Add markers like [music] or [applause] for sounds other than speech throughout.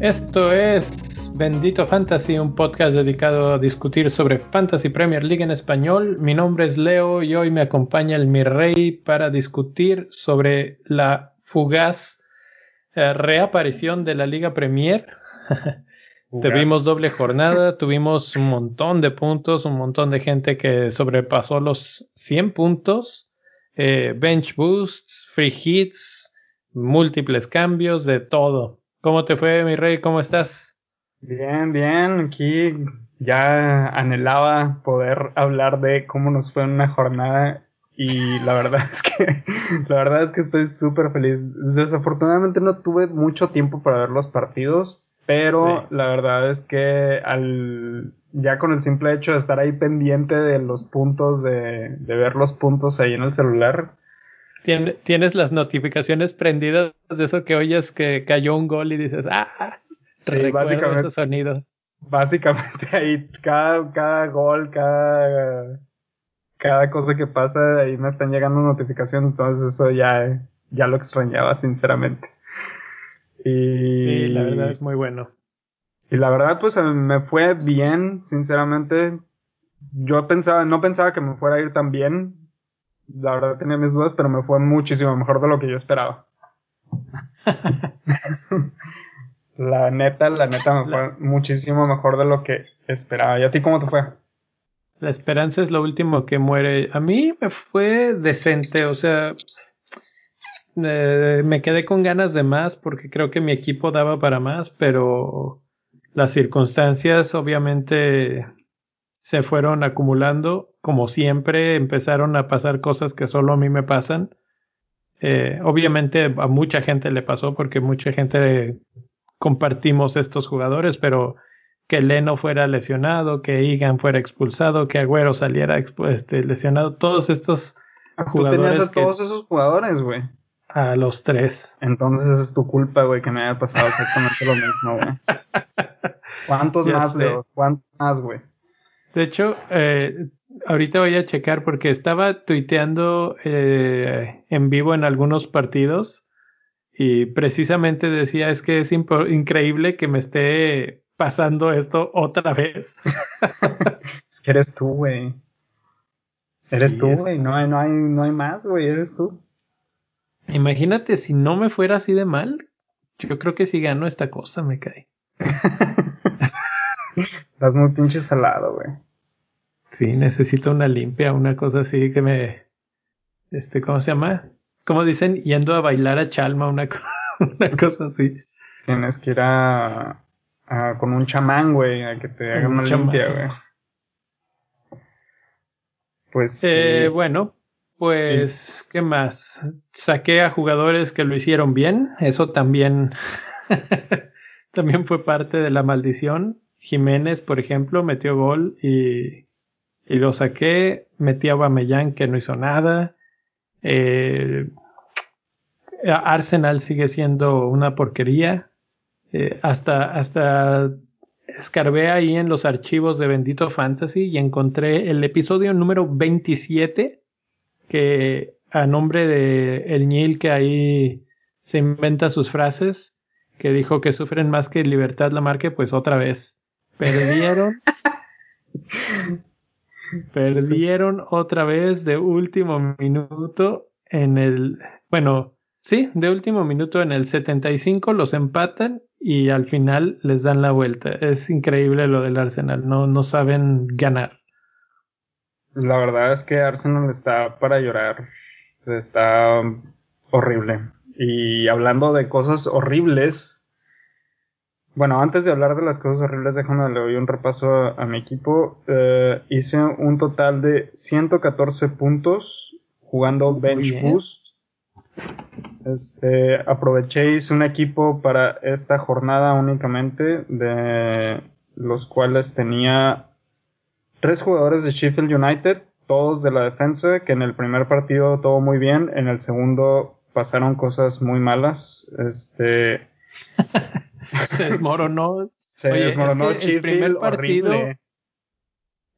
Esto es Bendito Fantasy, un podcast dedicado a discutir sobre Fantasy Premier League en español. Mi nombre es Leo y hoy me acompaña el Mi Rey para discutir sobre la fugaz eh, reaparición de la Liga Premier. [laughs] Tuvimos doble jornada, [laughs] tuvimos un montón de puntos, un montón de gente que sobrepasó los 100 puntos, eh, bench boosts, free hits, múltiples cambios, de todo. ¿Cómo te fue, mi rey? ¿Cómo estás? Bien, bien. Aquí ya anhelaba poder hablar de cómo nos fue en una jornada y la verdad [laughs] es que la verdad es que estoy súper feliz. Desafortunadamente no tuve mucho tiempo para ver los partidos, pero la verdad es que al ya con el simple hecho de estar ahí pendiente de los puntos de, de ver los puntos ahí en el celular, tienes las notificaciones prendidas de eso que oyes que cayó un gol y dices, ah, sí, básicamente, ese sonido. Básicamente [laughs] ahí cada, cada gol, cada, cada cosa que pasa, ahí me están llegando notificaciones, entonces eso ya, ya lo extrañaba, sinceramente. Y, sí, la verdad es muy bueno. Y la verdad, pues me fue bien, sinceramente. Yo pensaba, no pensaba que me fuera a ir tan bien, la verdad tenía mis dudas, pero me fue muchísimo mejor de lo que yo esperaba. [laughs] la neta, la neta me fue muchísimo mejor de lo que esperaba. ¿Y a ti cómo te fue? La esperanza es lo último que muere. A mí me fue decente, o sea, eh, me quedé con ganas de más porque creo que mi equipo daba para más, pero las circunstancias obviamente se fueron acumulando. Como siempre, empezaron a pasar cosas que solo a mí me pasan. Eh, obviamente a mucha gente le pasó porque mucha gente compartimos estos jugadores, pero que Leno fuera lesionado, que Igan fuera expulsado, que Agüero saliera este, lesionado, todos estos jugadores. Tú tenías a todos esos jugadores, güey. A los tres. Entonces es tu culpa, güey, que me haya pasado exactamente lo mismo, güey. [laughs] ¿Cuántos más, Leo? ¿Cuántos más, güey? De hecho, eh, ahorita voy a checar porque estaba tuiteando eh, en vivo en algunos partidos y precisamente decía es que es increíble que me esté pasando esto otra vez. [laughs] es que eres tú, güey. Eres tú, güey. No, no, hay, no hay más, güey. Eres tú. Imagínate si no me fuera así de mal. Yo creo que si gano esta cosa me cae. [laughs] Estás muy pinche salado, güey. Sí, necesito una limpia, una cosa así que me. Este, ¿cómo se llama? ¿Cómo dicen? Yendo a bailar a Chalma, una, [laughs] una cosa así. Tienes que ir a, con un chamán, güey, a que te haga una limpia, güey. Pues. Eh, Bueno, pues, ¿qué más? Saqué a jugadores que lo hicieron bien. Eso también. [laughs] también fue parte de la maldición. Jiménez, por ejemplo, metió gol y, y lo saqué. Metí a Bamellán que no hizo nada. Eh, Arsenal sigue siendo una porquería. Eh, hasta, hasta escarbé ahí en los archivos de Bendito Fantasy y encontré el episodio número 27 que a nombre de El Nil que ahí se inventa sus frases que dijo que sufren más que libertad la marca pues otra vez Perdieron. [laughs] perdieron otra vez de último minuto en el. Bueno, sí, de último minuto en el 75 los empatan y al final les dan la vuelta. Es increíble lo del Arsenal. No, no saben ganar. La verdad es que Arsenal está para llorar. Está horrible. Y hablando de cosas horribles, bueno, antes de hablar de las cosas horribles, déjame le doy un repaso a, mi equipo. Eh, hice un total de 114 puntos jugando Bench Boost. Este, aproveché, hice un equipo para esta jornada únicamente, de los cuales tenía tres jugadores de Sheffield United, todos de la defensa, que en el primer partido todo muy bien, en el segundo pasaron cosas muy malas. Este. [laughs] se desmoronó. [laughs] Se desmoronó el primer partido.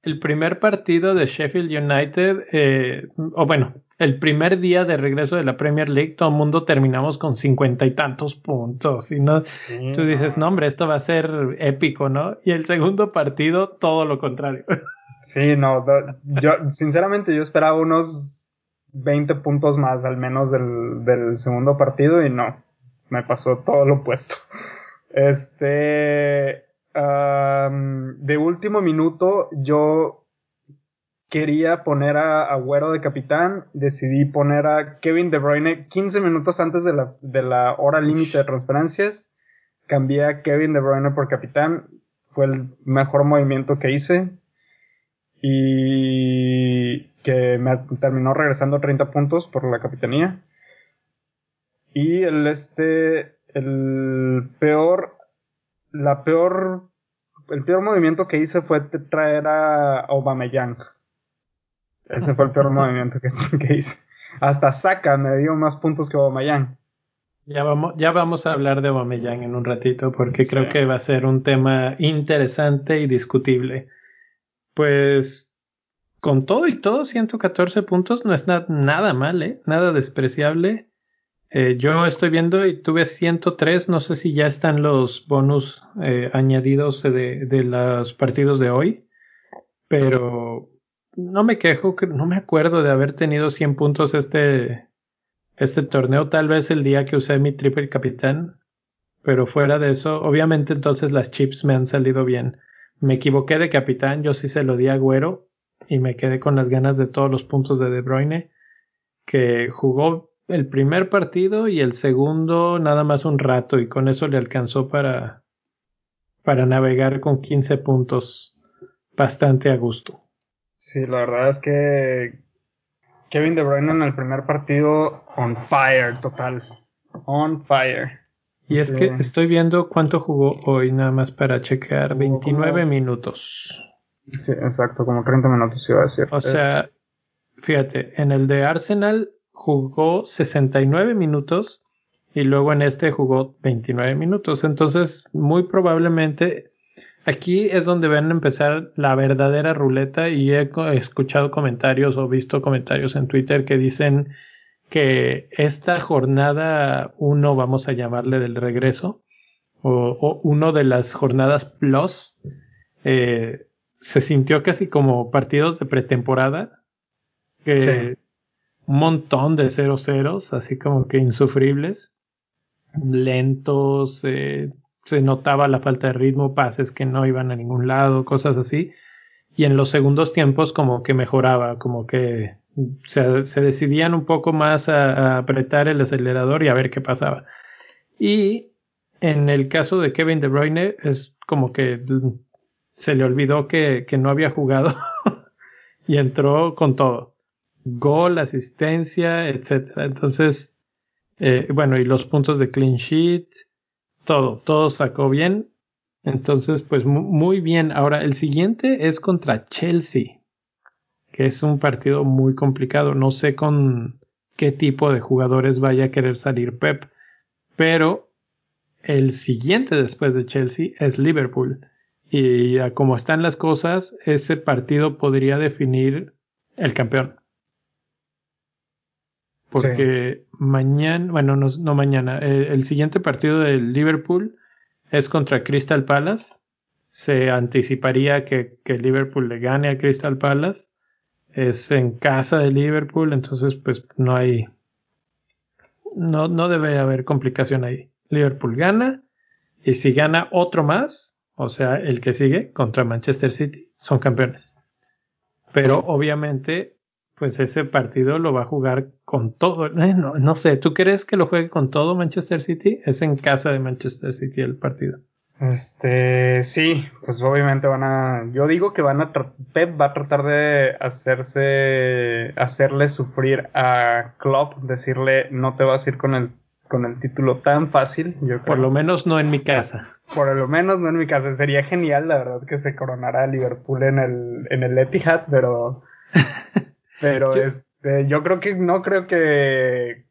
el primer partido de Sheffield United, eh, o bueno, el primer día de regreso de la Premier League, todo el mundo terminamos con cincuenta y tantos puntos. Y no, tú dices, no. hombre, esto va a ser épico, ¿no? Y el segundo partido, todo lo contrario. Sí, no, yo, sinceramente, yo esperaba unos 20 puntos más, al menos del, del segundo partido, y no, me pasó todo lo opuesto. Este, de último minuto, yo quería poner a Agüero de capitán, decidí poner a Kevin De Bruyne 15 minutos antes de la, de la hora límite de transferencias. Cambié a Kevin De Bruyne por capitán. Fue el mejor movimiento que hice. Y que me terminó regresando 30 puntos por la capitanía. Y el este, el peor la peor, el peor movimiento que hice fue traer a Aubameyang. Ese fue el peor [laughs] movimiento [laughs] que, hice. Hasta Saka me dio más puntos que Aubameyang. Ya vamos, ya vamos a hablar de Aubameyang en un ratito porque creo que va a ser un tema interesante y discutible. Pues con todo y todo, 114 puntos no es nada mal, ¿eh? Nada despreciable. Eh, yo estoy viendo y tuve 103, no sé si ya están los bonus eh, añadidos de, de, los partidos de hoy, pero no me quejo, no me acuerdo de haber tenido 100 puntos este, este torneo, tal vez el día que usé mi triple capitán, pero fuera de eso, obviamente entonces las chips me han salido bien. Me equivoqué de capitán, yo sí se lo di a Güero y me quedé con las ganas de todos los puntos de De Bruyne, que jugó el primer partido y el segundo nada más un rato y con eso le alcanzó para, para navegar con 15 puntos bastante a gusto. Sí, la verdad es que Kevin De Bruyne en el primer partido on fire total. On fire. Y es que estoy viendo cuánto jugó hoy nada más para chequear. 29 minutos. Sí, exacto, como 30 minutos iba a decir. O sea, fíjate, en el de Arsenal jugó 69 minutos y luego en este jugó 29 minutos. Entonces, muy probablemente aquí es donde van a empezar la verdadera ruleta y he escuchado comentarios o visto comentarios en Twitter que dicen que esta jornada uno, vamos a llamarle del regreso, o, uno de las jornadas plus, eh, se sintió casi como partidos de pretemporada, que un montón de cero ceros, así como que insufribles, lentos, eh, se notaba la falta de ritmo, pases que no iban a ningún lado, cosas así. Y en los segundos tiempos como que mejoraba, como que se, decidían un poco más a, apretar el acelerador y a ver qué pasaba. Y en el caso de Kevin De Bruyne es como que se le olvidó que, que no había jugado [laughs] y entró con todo gol, asistencia, etcétera. Entonces, eh, bueno, y los puntos de clean sheet, todo, todo sacó bien. Entonces, pues muy bien. Ahora, el siguiente es contra Chelsea, que es un partido muy complicado. No sé con qué tipo de jugadores vaya a querer salir Pep, pero el siguiente después de Chelsea es Liverpool. Y como están las cosas, ese partido podría definir el campeón. Porque mañana, bueno, no, mañana, eh, el siguiente partido del Liverpool es contra Crystal Palace. Se anticiparía que, que Liverpool le gane a Crystal Palace. Es en casa de Liverpool, entonces pues no hay, no, no debe haber complicación ahí. Liverpool gana y si gana otro más, o sea, el que sigue contra Manchester City, son campeones. Pero obviamente pues ese partido lo va a jugar con todo. Eh, no, no, sé, ¿tú crees que lo juegue con todo Manchester City? Es en casa de Manchester City el partido. Este, sí, pues obviamente van a, yo digo que van a, Pep va a tratar de hacerse, hacerle sufrir a Klopp, decirle no te vas a ir con el, con el título tan fácil. Yo Por lo menos no en mi casa. Por lo menos no en mi casa. Sería genial, la verdad, que se coronara Liverpool en el, en el Etihad, pero [laughs] Pero yo, este, yo creo que no creo que,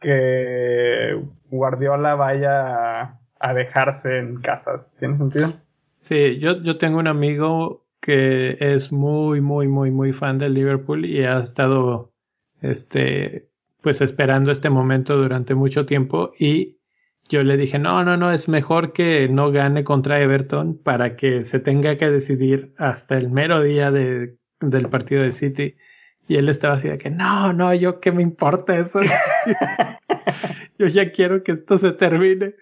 que Guardiola vaya a, dejarse en casa. ¿Tiene sentido? Sí, yo, yo tengo un amigo que es muy, muy, muy, muy fan del Liverpool y ha estado, este, pues esperando este momento durante mucho tiempo y yo le dije, no, no, no, es mejor que no gane contra Everton para que se tenga que decidir hasta el mero día de, del partido de City. Y él estaba así de que, no, no, yo qué me importa eso. [laughs] yo ya quiero que esto se termine.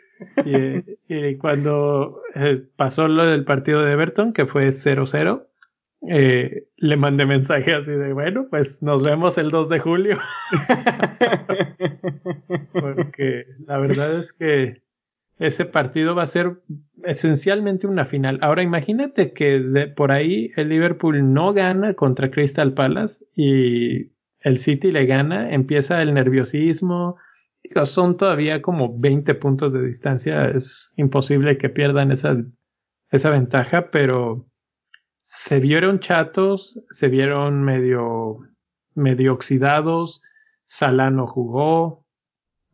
Y, cuando eh, pasó lo del partido de Everton, que fue 0-0, eh, le mandé mensaje así de, bueno, pues nos vemos el 2 de julio. [laughs] [laughs] Porque la verdad es que ese partido va a ser esencialmente una final. Ahora imagínate que de, por ahí el Liverpool no gana contra Crystal Palace y el City le gana, empieza el nerviosismo. son todavía como 20 puntos de distancia, es imposible que pierdan esa, esa ventaja, pero se vieron chatos, se vieron medio, medio oxidados, Salano jugó,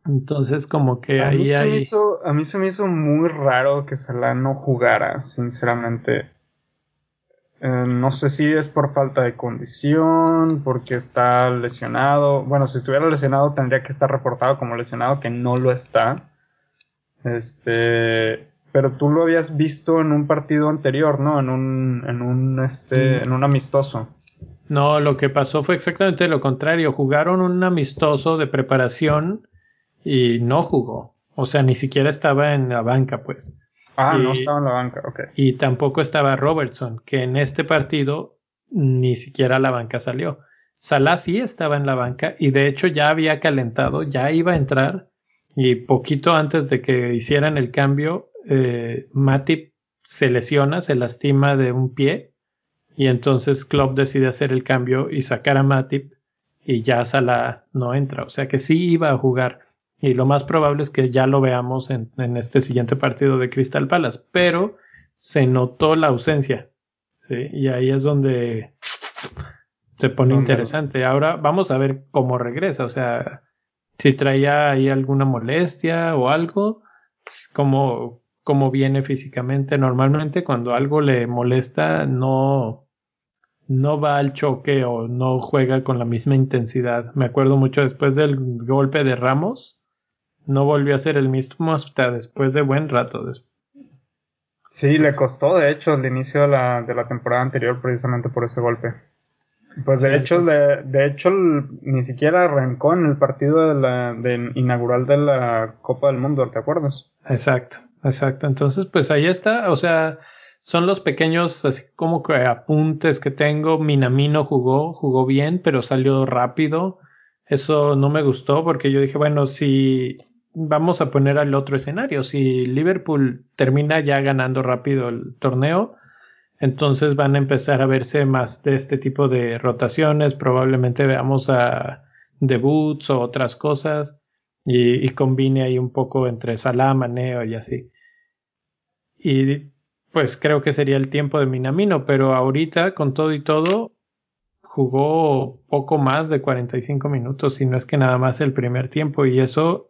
entonces como que a ahí mí hay... hizo, a mí se me hizo muy raro que Salano jugara, sinceramente. Eh, no sé si es por falta de condición, porque está lesionado. Bueno, si estuviera lesionado tendría que estar reportado como lesionado, que no lo está. Este, pero tú lo habías visto en un partido anterior, ¿no? En un, en un, este, en un amistoso. No, lo que pasó fue exactamente lo contrario. Jugaron un amistoso de preparación y no jugó. O sea, ni siquiera estaba en la banca, pues. Ah, no estaba en la banca, ok. Y tampoco estaba Robertson, que en este partido ni siquiera la banca salió. Salah sí estaba en la banca y de hecho ya había calentado, ya iba a entrar y poquito antes de que hicieran el cambio, eh, Matip se lesiona, se lastima de un pie y entonces Klopp decide hacer el cambio y sacar a Matip y ya Salah no entra. O sea que sí iba a jugar y lo más probable es que ya lo veamos en, este siguiente partido de Crystal Palace, pero se notó la ausencia. ¿sí? Y ahí es donde se pone interesante. Ahora vamos a ver cómo regresa, o sea, si traía ahí alguna molestia o algo, cómo, cómo viene físicamente. Normalmente cuando algo le molesta no, no va al choque o no juega con la misma intensidad. Me acuerdo mucho después del golpe de Ramos, no volvió a ser el mismo hasta después de buen rato. Sí, le costó de hecho el inicio de la, de la temporada anterior precisamente por ese golpe. Pues de hecho, pues. de, de, hecho ni siquiera arrancó en el partido de la de inaugural de la Copa del Mundo, ¿te acuerdas? Exacto. Exacto, entonces pues ahí está, o sea, son los pequeños así como que apuntes que tengo. Minamino jugó, jugó bien, pero salió rápido. Eso no me gustó porque yo dije, bueno, si vamos a poner al otro escenario, si Liverpool termina ya ganando rápido el torneo, entonces van a empezar a verse más de este tipo de rotaciones, probablemente veamos a debuts o otras cosas y, combine ahí un poco entre Salah, y así. Y pues creo que sería el tiempo de Minamino, pero ahorita con todo y todo jugó poco más de 45 minutos, si no es que nada más el primer tiempo y eso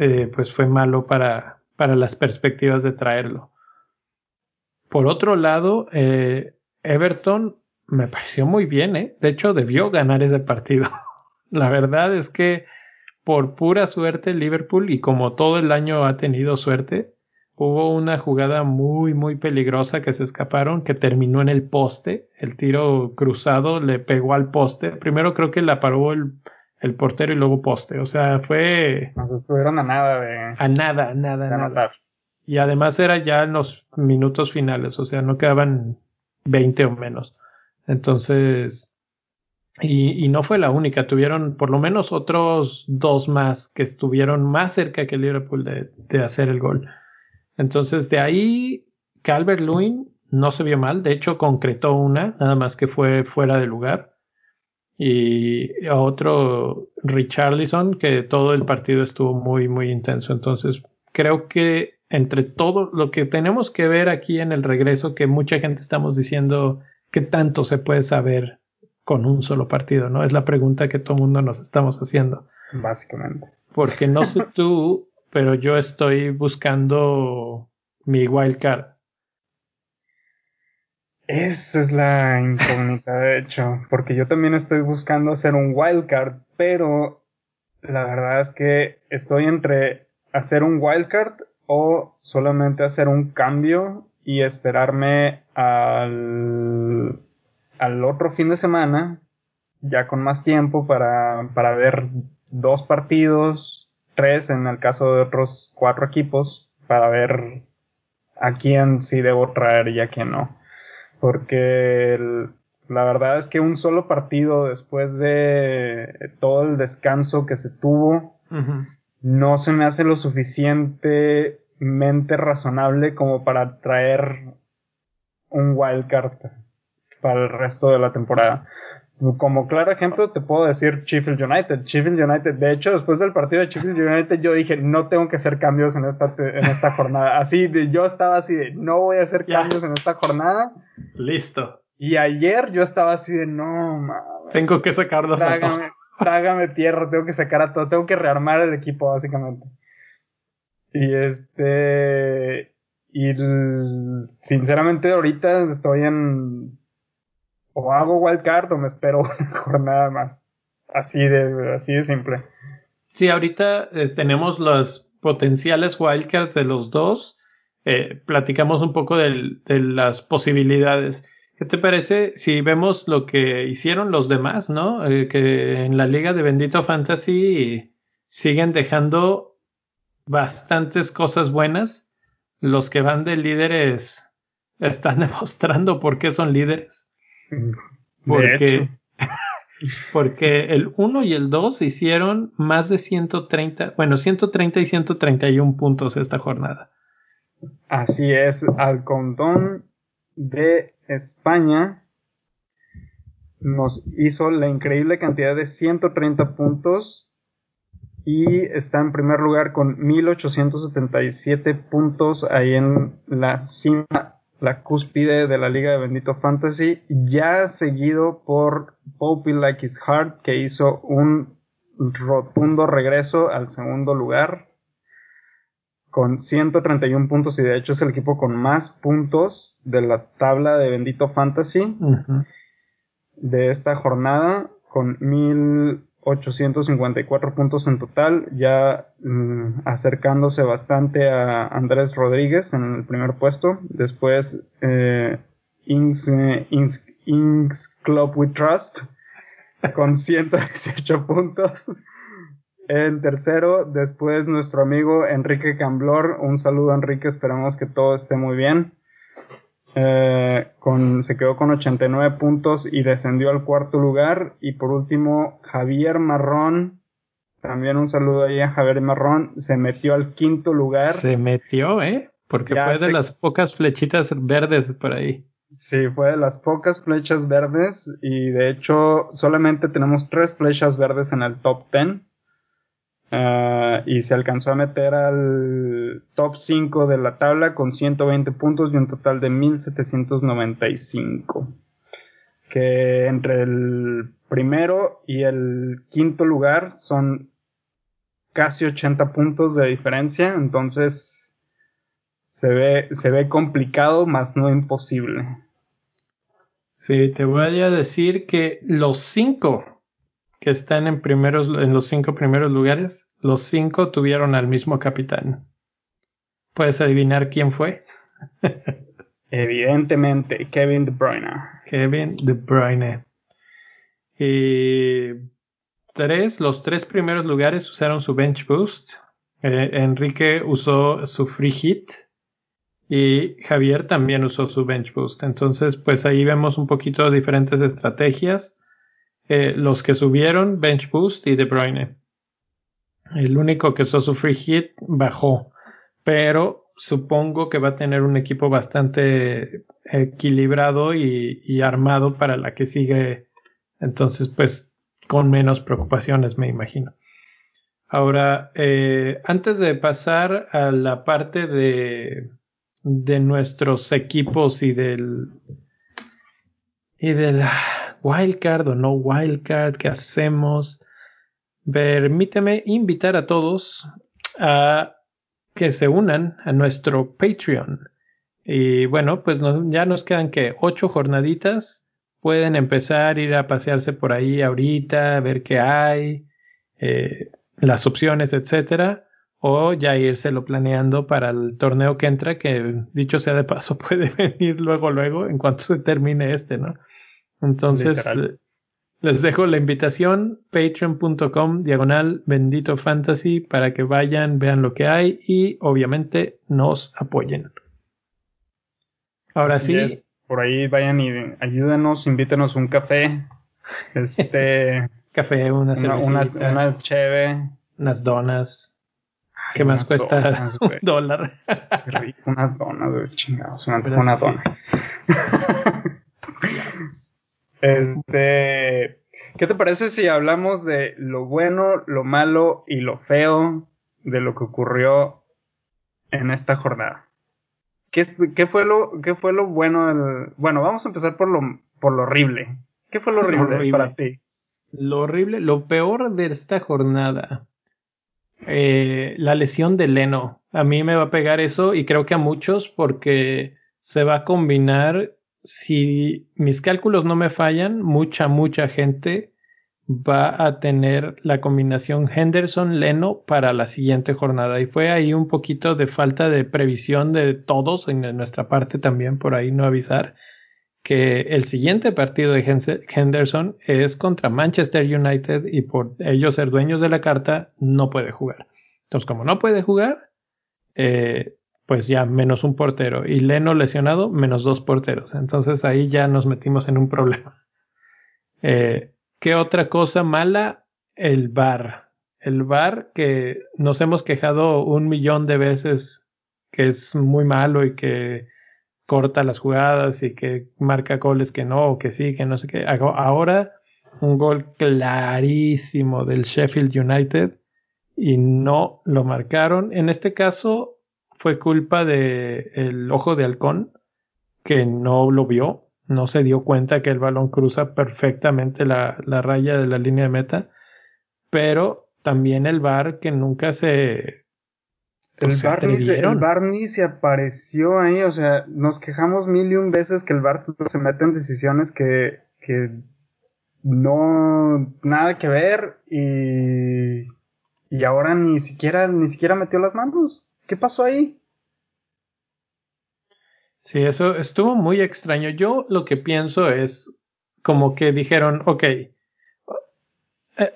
eh, pues fue malo para, para las perspectivas de traerlo. Por otro lado, eh, Everton me pareció muy bien, ¿eh? De hecho, debió ganar ese partido. [laughs] La verdad es que por pura suerte Liverpool y como todo el año ha tenido suerte, hubo una jugada muy muy peligrosa que se escaparon que terminó en el poste, el tiro cruzado le pegó al poste, primero creo que la paró el, el portero y luego poste, o sea, fue... Nos estuvieron a nada de... A nada, nada, de nada. Y además era ya en los minutos finales, o sea, no quedaban 20 o menos. Entonces, y, no fue la única, tuvieron por lo menos otros dos más que estuvieron más cerca que Liverpool de, hacer el gol. Entonces de ahí Calvert Lewin no se vio mal, de hecho concretó una, nada más que fue fuera de lugar. Y otro Richarlison que todo el partido estuvo muy muy intenso. Entonces creo que entre todo lo que tenemos que ver aquí en el regreso, que mucha gente estamos diciendo que tanto se puede saber con un solo partido, ¿no? Es la pregunta que todo el mundo nos estamos haciendo. Básicamente. Porque no sé [laughs] tú, pero yo estoy buscando mi wildcard. Esa es la incógnita, de hecho, porque yo también estoy buscando hacer un wildcard, pero la verdad es que estoy entre hacer un wildcard o solamente hacer un cambio y esperarme al, al otro fin de semana, ya con más tiempo para, para ver dos partidos, tres en el caso de otros cuatro equipos, para ver a quién sí debo traer y a quién no. Porque la verdad es que un solo partido después de todo el descanso que se tuvo, no se me hace lo suficientemente razonable como para traer un wildcard para el resto de la temporada. Como claro ejemplo te puedo decir Sheffield United. Sheffield United, de hecho, después del partido de Sheffield United yo dije, no tengo que hacer cambios en esta, en esta jornada. Así, de, yo estaba así de, no voy a hacer cambios en esta jornada. Listo. Y ayer yo estaba así de, no, mames. Tengo que sacarlos trágame, a todos. [laughs] Trágame tierra, tengo que sacar a todo, tengo que rearmar el equipo, básicamente. Y este, y sinceramente ahorita estoy en o hago wildcard o me espero [laughs] una jornada más. Así de, así de simple. Sí, ahorita eh, tenemos los potenciales wildcards de los dos. Eh, platicamos un poco de las posibilidades. ¿Qué te parece si vemos lo que hicieron los demás, no? Eh, que en la liga de Bendito Fantasy siguen dejando bastantes cosas buenas. Los que van de líderes [laughs] están demostrando por qué son líderes. Porque, [laughs] porque el 1 y el 2 hicieron más de 130, bueno, 130 y 131 puntos esta jornada. Así es, al condón de España nos hizo la increíble cantidad de 130 puntos y está en primer lugar con 1877 puntos ahí en la cima la cúspide de la Liga de Bendito Fantasy, ya seguido por Poppy Like His Heart, que hizo un rotundo regreso al segundo lugar con 131 puntos y de hecho es el equipo con más puntos de la tabla de Bendito Fantasy de esta jornada con mil 854 puntos en total, ya mm, acercándose bastante a Andrés Rodríguez en el primer puesto. Después eh, eh Inks, Club We Trust con [laughs] 118 puntos. En tercero, después nuestro amigo Enrique Camblor. Un saludo Enrique, esperamos que todo esté muy bien. Eh, con, se quedó con 89 puntos y descendió al cuarto lugar. Y por último, Javier Marrón. También un saludo ahí a Javier Marrón. Se metió al quinto lugar. Se metió, ¿eh? Porque fue de las pocas flechitas verdes por ahí. Sí, fue de las pocas flechas verdes. Y de hecho, solamente tenemos tres flechas verdes en el top 10. Ah, y se alcanzó a meter al top 5 de la tabla con 120 puntos y un total de 1795. Que entre el primero y el quinto lugar son casi 80 puntos de diferencia. Entonces se ve, se ve complicado, más no imposible. Sí, te voy a decir que los 5 que están en, primeros, en los cinco primeros lugares, los cinco tuvieron al mismo capitán. ¿Puedes adivinar quién fue? [laughs] Evidentemente, Kevin De Bruyne. Kevin De Bruyne. Y tres, los tres primeros lugares usaron su bench boost. Eh, Enrique usó su free hit y Javier también usó su bench boost. Entonces, pues ahí vemos un poquito diferentes estrategias. Eh, los que subieron, Bench Boost y De Bruyne. El único que usó su free hit bajó, pero supongo que va a tener un equipo bastante equilibrado y, armado para la que sigue. Entonces, pues, con menos preocupaciones, me imagino. Ahora, eh, antes de pasar a la parte de, de nuestros equipos y del y del wildcard o no wildcard, ¿qué hacemos? Permíteme invitar a todos a que se unan a nuestro Patreon. Y bueno, pues ya nos quedan que ocho jornaditas. Pueden empezar a ir a pasearse por ahí ahorita, ver qué hay, eh, las opciones, etcétera. O ya írselo planeando para el torneo que entra, que dicho sea de paso, [laughs] puede venir luego, luego, en cuanto se termine este, ¿no? Entonces, les dejo la invitación, patreon.com, diagonal, bendito fantasy, para que vayan, vean lo que hay y obviamente nos apoyen. Ahora sí. Por ahí vayan y ayúdenos, invítenos un café. Este. [laughs] café, una una, una, cheve. Unas donas. ¿Qué más cuesta [laughs] un dólar? Qué rico, unas donas, güey, chingados. Una, dona. [laughs] este. ¿Qué te parece si hablamos de lo bueno, lo malo y lo feo de lo que ocurrió en esta jornada? ¿Qué, qué, fue, lo, qué fue lo bueno del... Bueno, vamos a empezar por lo, por lo horrible. ¿Qué fue lo horrible, para ti? Lo horrible, lo peor de esta jornada. Eh, la lesión de Leno. A mí me va a pegar eso y creo que a muchos porque se va a combinar, si mis cálculos no me fallan, mucha, mucha gente va a tener la combinación Henderson-Leno para la siguiente jornada. Y fue ahí un poquito de falta de previsión de todos, en nuestra parte también, por ahí no avisar, que el siguiente partido de Henderson es contra Manchester United y por ellos ser dueños de la carta no puede jugar. Entonces, como no puede jugar, eh, pues ya menos un portero. Y Leno lesionado, menos dos porteros. Entonces ahí ya nos metimos en un problema. [laughs] Eh, ¿Qué otra cosa mala? El bar. El bar que nos hemos quejado un millón de veces que es muy malo y que corta las jugadas y que marca goles que no, que sí, que no sé qué. Ahora un gol clarísimo del Sheffield United y no lo marcaron. En este caso fue culpa de el ojo de halcón que no lo vio no se dio cuenta que el balón cruza perfectamente la, raya de la línea de meta, pero también el VAR que nunca se... El, bar ni se, el se apareció ahí, o sea, nos quejamos mil y un veces que el VAR se mete en decisiones que, que no, nada que ver y, y ahora ni siquiera, ni siquiera metió las manos. ¿Qué pasó ahí? Sí, eso estuvo muy extraño. Yo lo que pienso es como que dijeron, ok, eh,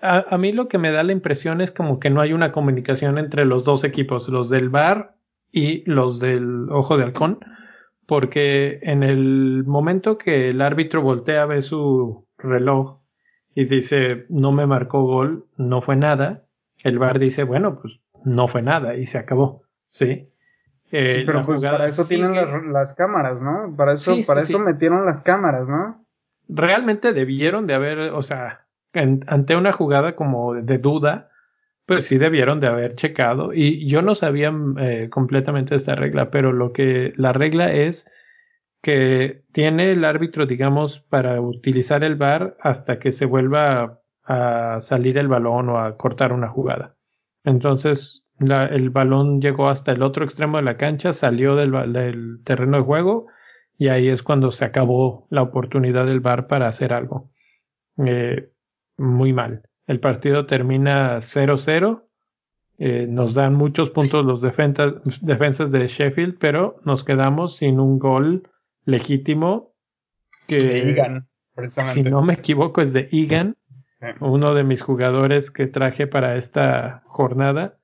a, mí lo que me da la impresión es como que no hay una comunicación entre los dos equipos, los del bar y los del ojo de halcón, porque en el momento que el árbitro voltea, ve su reloj y dice, no me marcó gol, no fue nada, el bar dice, bueno, pues no fue nada y se acabó, ¿sí? sí, pero pues para eso tienen las, cámaras, ¿no? Para eso, para eso metieron las cámaras, ¿no? Realmente debieron de haber, o sea, ante una jugada como de duda, pues sí debieron de haber checado. Y yo no sabía eh, completamente esta regla, pero lo que la regla es que tiene el árbitro, digamos, para utilizar el VAR hasta que se vuelva a salir el balón o a cortar una jugada. Entonces, el balón llegó hasta el otro extremo de la cancha, salió del, terreno de juego y ahí es cuando se acabó la oportunidad del VAR para hacer algo. Eh, muy mal. El partido termina 0-0. Eh, nos dan muchos puntos los defensas, defensas de Sheffield, pero nos quedamos sin un gol legítimo que, si no me equivoco, es de Egan, uno de mis jugadores que traje para esta jornada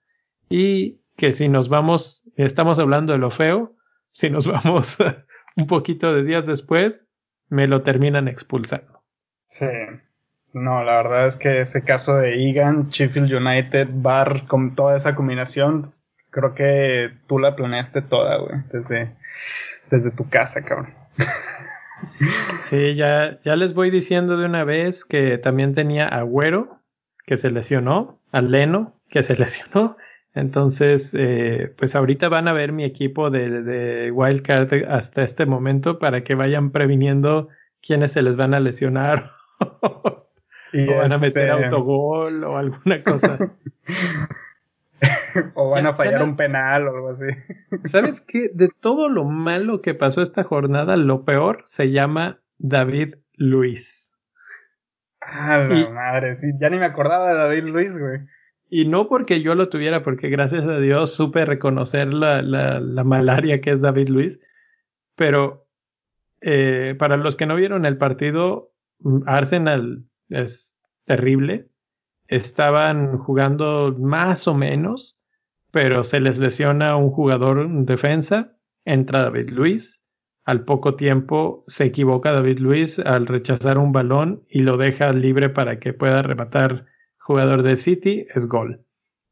y que si nos vamos, estamos hablando de lo feo, si nos [laughs] vamos un poquito de días después, me lo terminan expulsando. Sí. No, la verdad es que ese caso de Egan, Sheffield United, Bar, con toda esa combinación, creo que tú la planeaste toda, güey, desde, desde tu casa, cabrón. [laughs] Sí, ya, ya les voy diciendo de una vez que también tenía Agüero, que se lesionó, a Leno, que se [laughs] lesionó, entonces, eh, pues ahorita van a ver mi equipo de, de, Wildcard hasta este momento para que vayan previniendo quiénes se les van a lesionar [laughs] o van a meter este, autogol o alguna cosa. [laughs] o van a fallar un penal o algo así. [laughs] ¿Sabes qué? De todo lo malo que pasó esta jornada, lo peor se llama David Luis. Ah, la madre, sí, ya ni me acordaba de David Luis, güey. Y no porque yo lo tuviera, porque gracias a Dios supe reconocer la, la, la malaria que es David Luis. Pero eh, para los que no vieron el partido, Arsenal es terrible. Estaban jugando más o menos, pero se les lesiona un jugador en defensa. Entra David Luis. Al poco tiempo se equivoca David Luis al rechazar un balón y lo deja libre para que pueda rematar jugador de City. Es gol.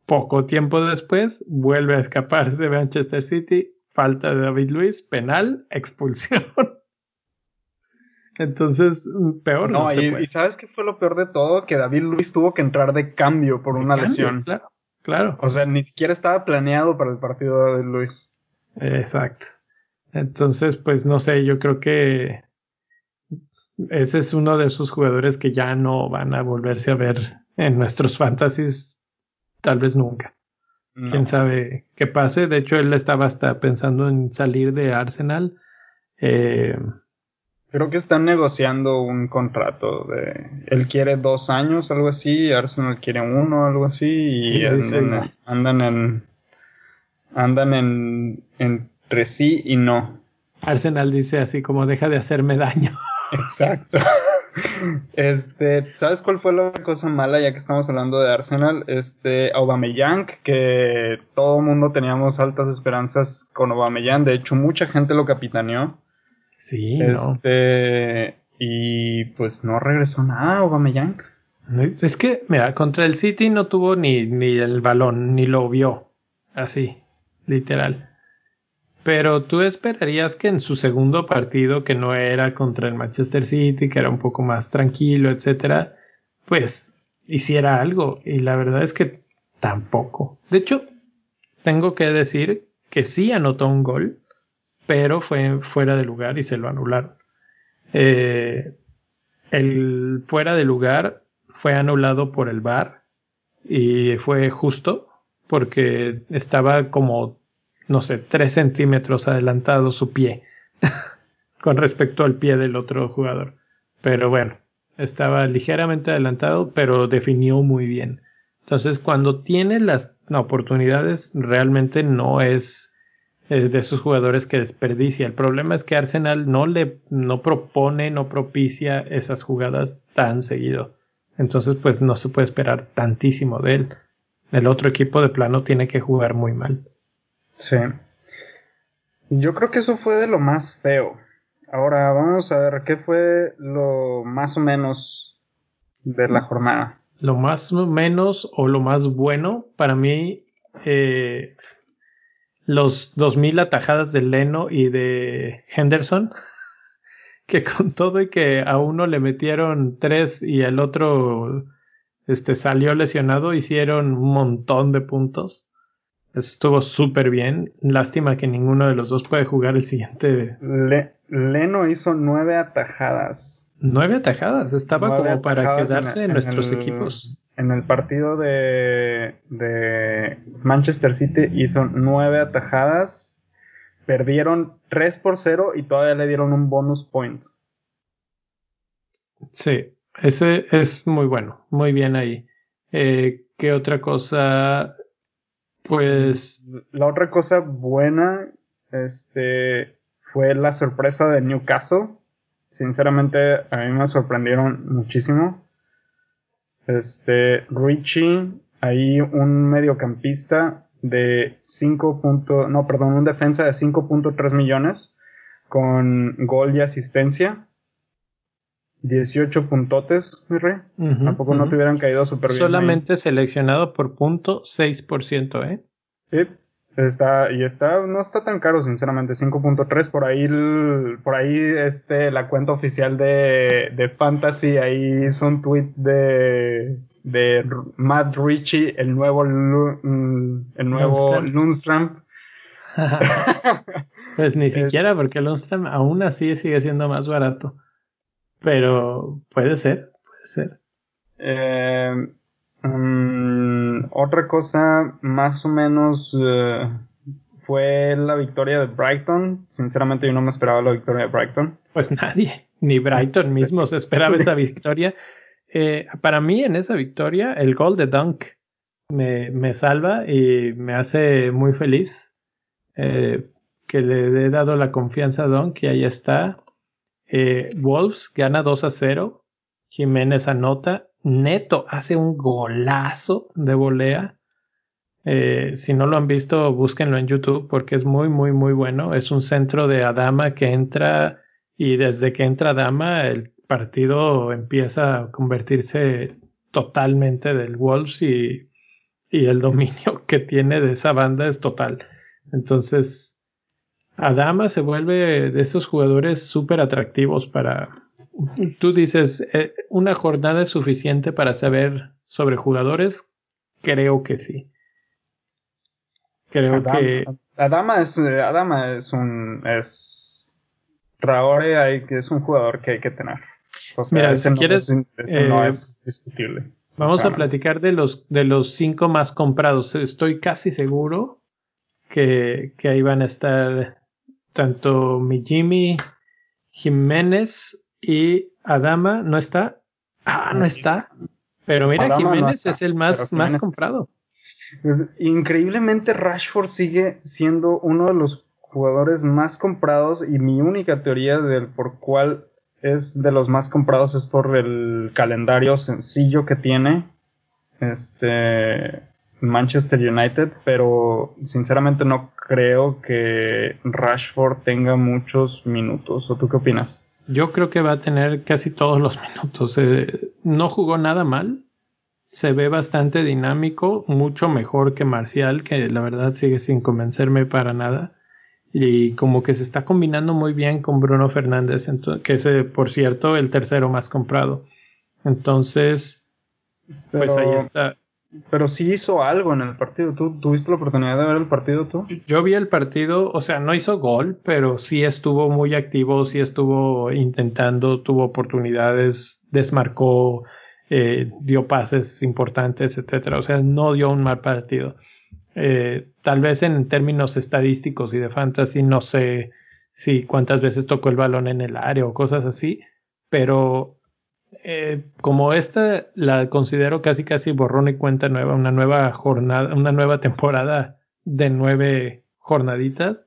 Poco tiempo después vuelve a escaparse de Manchester City. Falta de David Luis, penal, [laughs] expulsión. Entonces, peor. No, y, ¿sabes qué fue lo peor de todo? Que David Luis tuvo que entrar de cambio por una lesión. Claro, claro. O sea, ni siquiera estaba planeado para el partido de David Luis. Exacto. Entonces, pues no sé, yo creo que ese es uno de esos jugadores que ya no van a volverse a ver en nuestros fantasies, tal vez nunca. Quién sabe qué pase. De hecho, él estaba hasta pensando en salir de Arsenal. Eh, Creo que están negociando un contrato de. Él quiere dos años, algo así, Arsenal quiere uno, algo así, y andan, andan, en. Andan en. entre sí y no. Arsenal dice así como deja de hacerme daño. Exacto. [laughs] Este, ¿sabes cuál fue la cosa mala ya que estamos hablando de Arsenal? Este, Aubameyang, que todo el mundo teníamos altas esperanzas con Aubameyang, de hecho mucha gente lo capitaneó. Sí, este, Y pues no regresó nada Aubameyang. Es que, mira, contra el City no tuvo ni, ni el balón, ni lo vio. Así, literal. Pero tú esperarías que en su segundo partido, que no era contra el Manchester City, que era un poco más tranquilo, etcétera, pues hiciera algo. Y la verdad es que tampoco. De hecho, tengo que decir que sí anotó un gol, pero fue fuera de lugar y se lo anularon. Eh, el fuera de lugar fue anulado por el VAR y fue justo porque estaba como, no sé, tres centímetros adelantado su pie [laughs] con respecto al pie del otro jugador. Pero bueno, estaba ligeramente adelantado, pero definió muy bien. Entonces, cuando tiene las oportunidades, realmente no es es de esos jugadores que desperdicia. El problema es que Arsenal no le no propone, no propicia esas jugadas tan seguido. Entonces, pues no se puede esperar tantísimo de él. El otro equipo de plano tiene que jugar muy mal. Sí. Yo creo que eso fue de lo más feo. Ahora vamos a ver qué fue lo más o menos de la jornada. Lo más o menos o lo más bueno para mí eh, los 2000 atajadas de Leno y de Henderson, [laughs] que con todo y que a uno le metieron tres y al otro este, salió lesionado, hicieron un montón de puntos. Estuvo súper bien. Lástima que ninguno de los dos puede jugar el siguiente. Leno hizo nueve atajadas. Nueve atajadas, estaba como para quedarse en, nuestros equipos en el partido de, de Manchester City hizo nueve atajadas, perdieron 3 por 0 y todavía le dieron un bonus point. Sí, ese es muy bueno, muy bien ahí. Eh, ¿Qué otra cosa? Pues... La otra cosa buena este, fue la sorpresa de Newcastle. Sinceramente, a mí me sorprendieron muchísimo. Este, Richie, ahí un mediocampista de 5. no, perdón, un defensa de 5.3 millones con gol y asistencia. 18 puntotes, mi rey. Tampoco no te hubieran caído súper bien. Solamente seleccionado por punto 6%, ¿eh? Sí, Está, y está, no está tan caro, sinceramente, 5.3. Por ahí, por ahí, este, la cuenta oficial de, de Fantasy, ahí hizo un tweet de, de Matt Ritchie, el nuevo, mm, el nuevo Lundstrom. [laughs] pues ni [laughs] siquiera, porque Lundstrom aún así sigue siendo más barato. Pero puede ser, puede ser. Eh, mm, otra cosa más o menos eh, fue la victoria de Brighton. Sinceramente yo no me esperaba la victoria de Brighton. Pues nadie, ni Brighton mismo se esperaba esa victoria. Eh, para mí en esa victoria el gol de Dunk me, me salva y me hace muy feliz eh, que le he dado la confianza a Dunk y ahí está. Eh, Wolves gana 2 a 0. Jiménez anota. Neto hace un golazo de volea. Eh, si no lo han visto, búsquenlo en YouTube porque es muy, muy, muy bueno. Es un centro de Adama que entra y desde que entra Adama el partido empieza a convertirse totalmente del Wolves y, y el dominio [laughs] que tiene de esa banda es total. Entonces, Adama se vuelve de esos jugadores súper atractivos para... Tú dices, eh, ¿una jornada es suficiente para saber sobre jugadores? Creo que sí. Creo que... Adama es, Adama es un... es... Raore hay, que es un jugador que hay que tener. Mira, si quieres... no eh, es discutible. Vamos a platicar de los, de los cinco más comprados. Estoy casi seguro que, que ahí van a estar tanto mi Jimmy Jiménez y Adama. ¿No está? Ah, no está. Pero mira, Jiménez es el más, más comprado. Increíblemente Rashford sigue siendo uno de los jugadores más comprados y mi única teoría del por cuál es de los más comprados es por el calendario sencillo que tiene este Manchester United, pero sinceramente no creo que Rashford tenga muchos minutos. ¿O tú qué opinas? Yo creo que va a tener casi todos los minutos. Eh, no jugó nada mal. Se ve bastante dinámico, mucho mejor que Marcial, que la verdad sigue sin convencerme para nada. Y como que se está combinando muy bien con Bruno Fernández, que es, eh, por cierto, el tercero más comprado. Entonces, pues ahí está. Pero sí hizo algo en el partido. ¿Tú tuviste la oportunidad de ver el partido tú? Yo vi el partido, o sea, no hizo gol, pero sí estuvo muy activo, sí estuvo intentando, tuvo oportunidades, desmarcó, eh, dio pases importantes, etcétera. O sea, no dio un mal partido. Eh, tal vez en términos estadísticos y de fantasy, no sé si cuántas veces tocó el balón en el área o cosas así, pero eh, como esta la considero casi casi borrón y cuenta nueva, una nueva jornada, una nueva temporada de nueve jornaditas.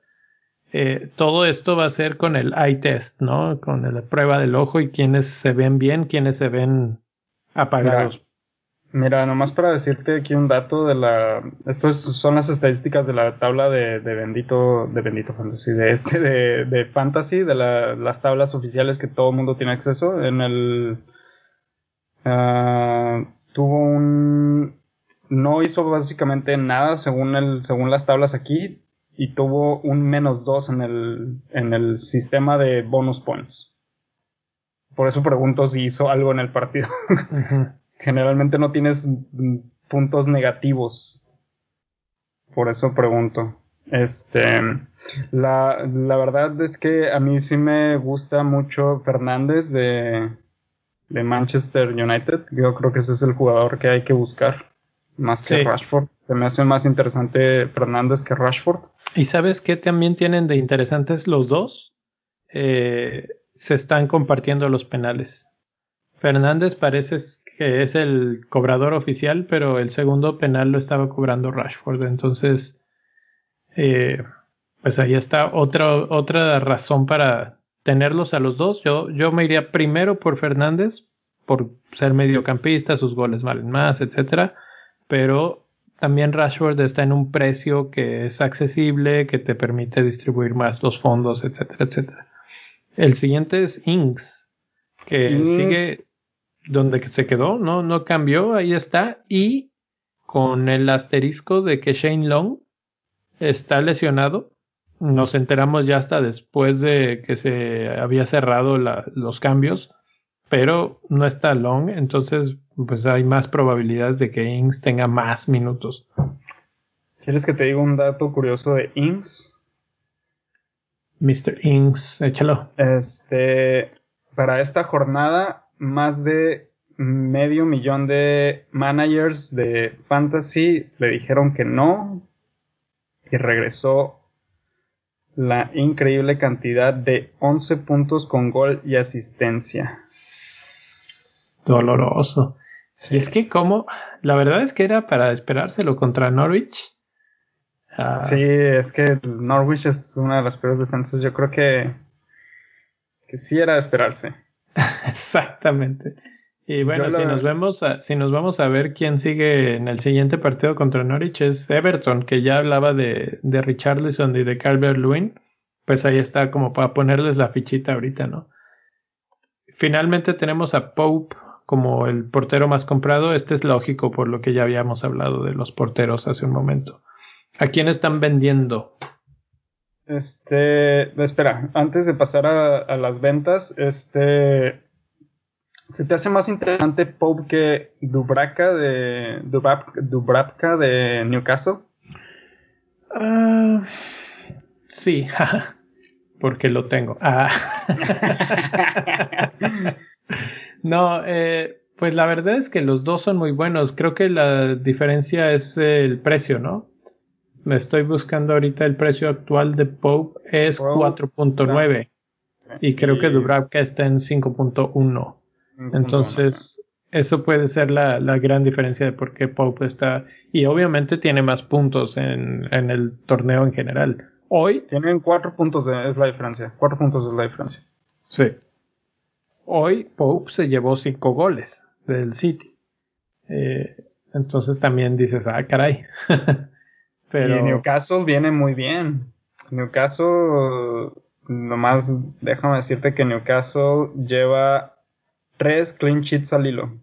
Eh, todo esto va a ser con el eye test, ¿no? Con la prueba del ojo y quienes se ven bien, quienes se ven apagados. Mira, nomás para decirte aquí un dato de la, estas son las estadísticas de la tabla de, de Bendito, de Bendito Fantasy, de este, de, de Fantasy, de la, las tablas oficiales que todo el mundo tiene acceso. En el, uh, tuvo un, no hizo básicamente nada según el, según las tablas aquí y tuvo un menos dos en el, en el sistema de bonus points. Por eso pregunto si hizo algo en el partido. Generalmente no tienes puntos negativos. Por eso pregunto. Este, la, la verdad es que a mí sí me gusta mucho Fernández de, de Manchester United. Yo creo que ese es el jugador que hay que buscar. Más que Rashford. Se me hace más interesante Fernández que Rashford. ¿Y sabes qué también tienen de interesantes los dos? Eh, se están compartiendo los penales. Fernández parece que es el cobrador oficial, pero el segundo penal lo estaba cobrando Rashford. Entonces, eh, pues ahí está otra, otra razón para tenerlos a los dos. Yo, yo me iría primero por Fernández, por ser mediocampista, sus goles valen más, etcétera. Pero también Rashford está en un precio que es accesible, que te permite distribuir más los fondos, etcétera, etcétera. El siguiente es Ings, que sigue donde se quedó, no, no cambió, ahí está. Y con el asterisco de que Shane Long está lesionado. Nos enteramos ya hasta después de que se había cerrado los cambios, pero no está Long, entonces pues hay más probabilidades de que Ings tenga más minutos. ¿Quieres que te diga un dato curioso de Ings? Mr. Ings, échalo. Este, para esta jornada más de medio millón de managers de fantasy le dijeron que no y regresó la increíble cantidad de 11 puntos con gol y asistencia. Doloroso. Y es que como, la verdad es que era para esperárselo contra Norwich. Ah. Sí, es que Norwich es una de las peores defensas. Yo creo que, que sí era de esperarse. Exactamente. Y bueno, si nos vemos si nos vamos a ver quién sigue en el siguiente partido contra Norwich es Everton, que ya hablaba de, de Richarlison y de Calvert Lewin, pues ahí está como para ponerles la fichita ahorita, ¿no? Finalmente tenemos a Pope como el portero más comprado. Este es lógico por lo que ya habíamos hablado de los porteros hace un momento. ¿A quién están vendiendo? Este, espera, antes de pasar a, las ventas, este, ¿se te hace más interesante Pope que Dubravka de Dubravka de Newcastle? Ah, sí, [laughs] porque lo tengo. Ah. [laughs] No, eh, pues la verdad es que los dos son muy buenos. Creo que la diferencia es el precio, ¿no? Me estoy buscando ahorita el precio actual de Pope es 4.9 y creo que Dubravka está en 5.1. Entonces, eso puede ser la, la, gran diferencia de por qué Pope está. Y obviamente tiene más puntos en, en el torneo en general. Hoy. Tienen cuatro puntos, es la diferencia. Cuatro puntos es la diferencia. Sí. Hoy Pope se llevó cinco goles del City. Eh, entonces también dices, ah, caray. [laughs] Pero... Y Newcastle viene muy bien. Newcastle, nomás déjame decirte que Newcastle lleva tres clean sheets al hilo.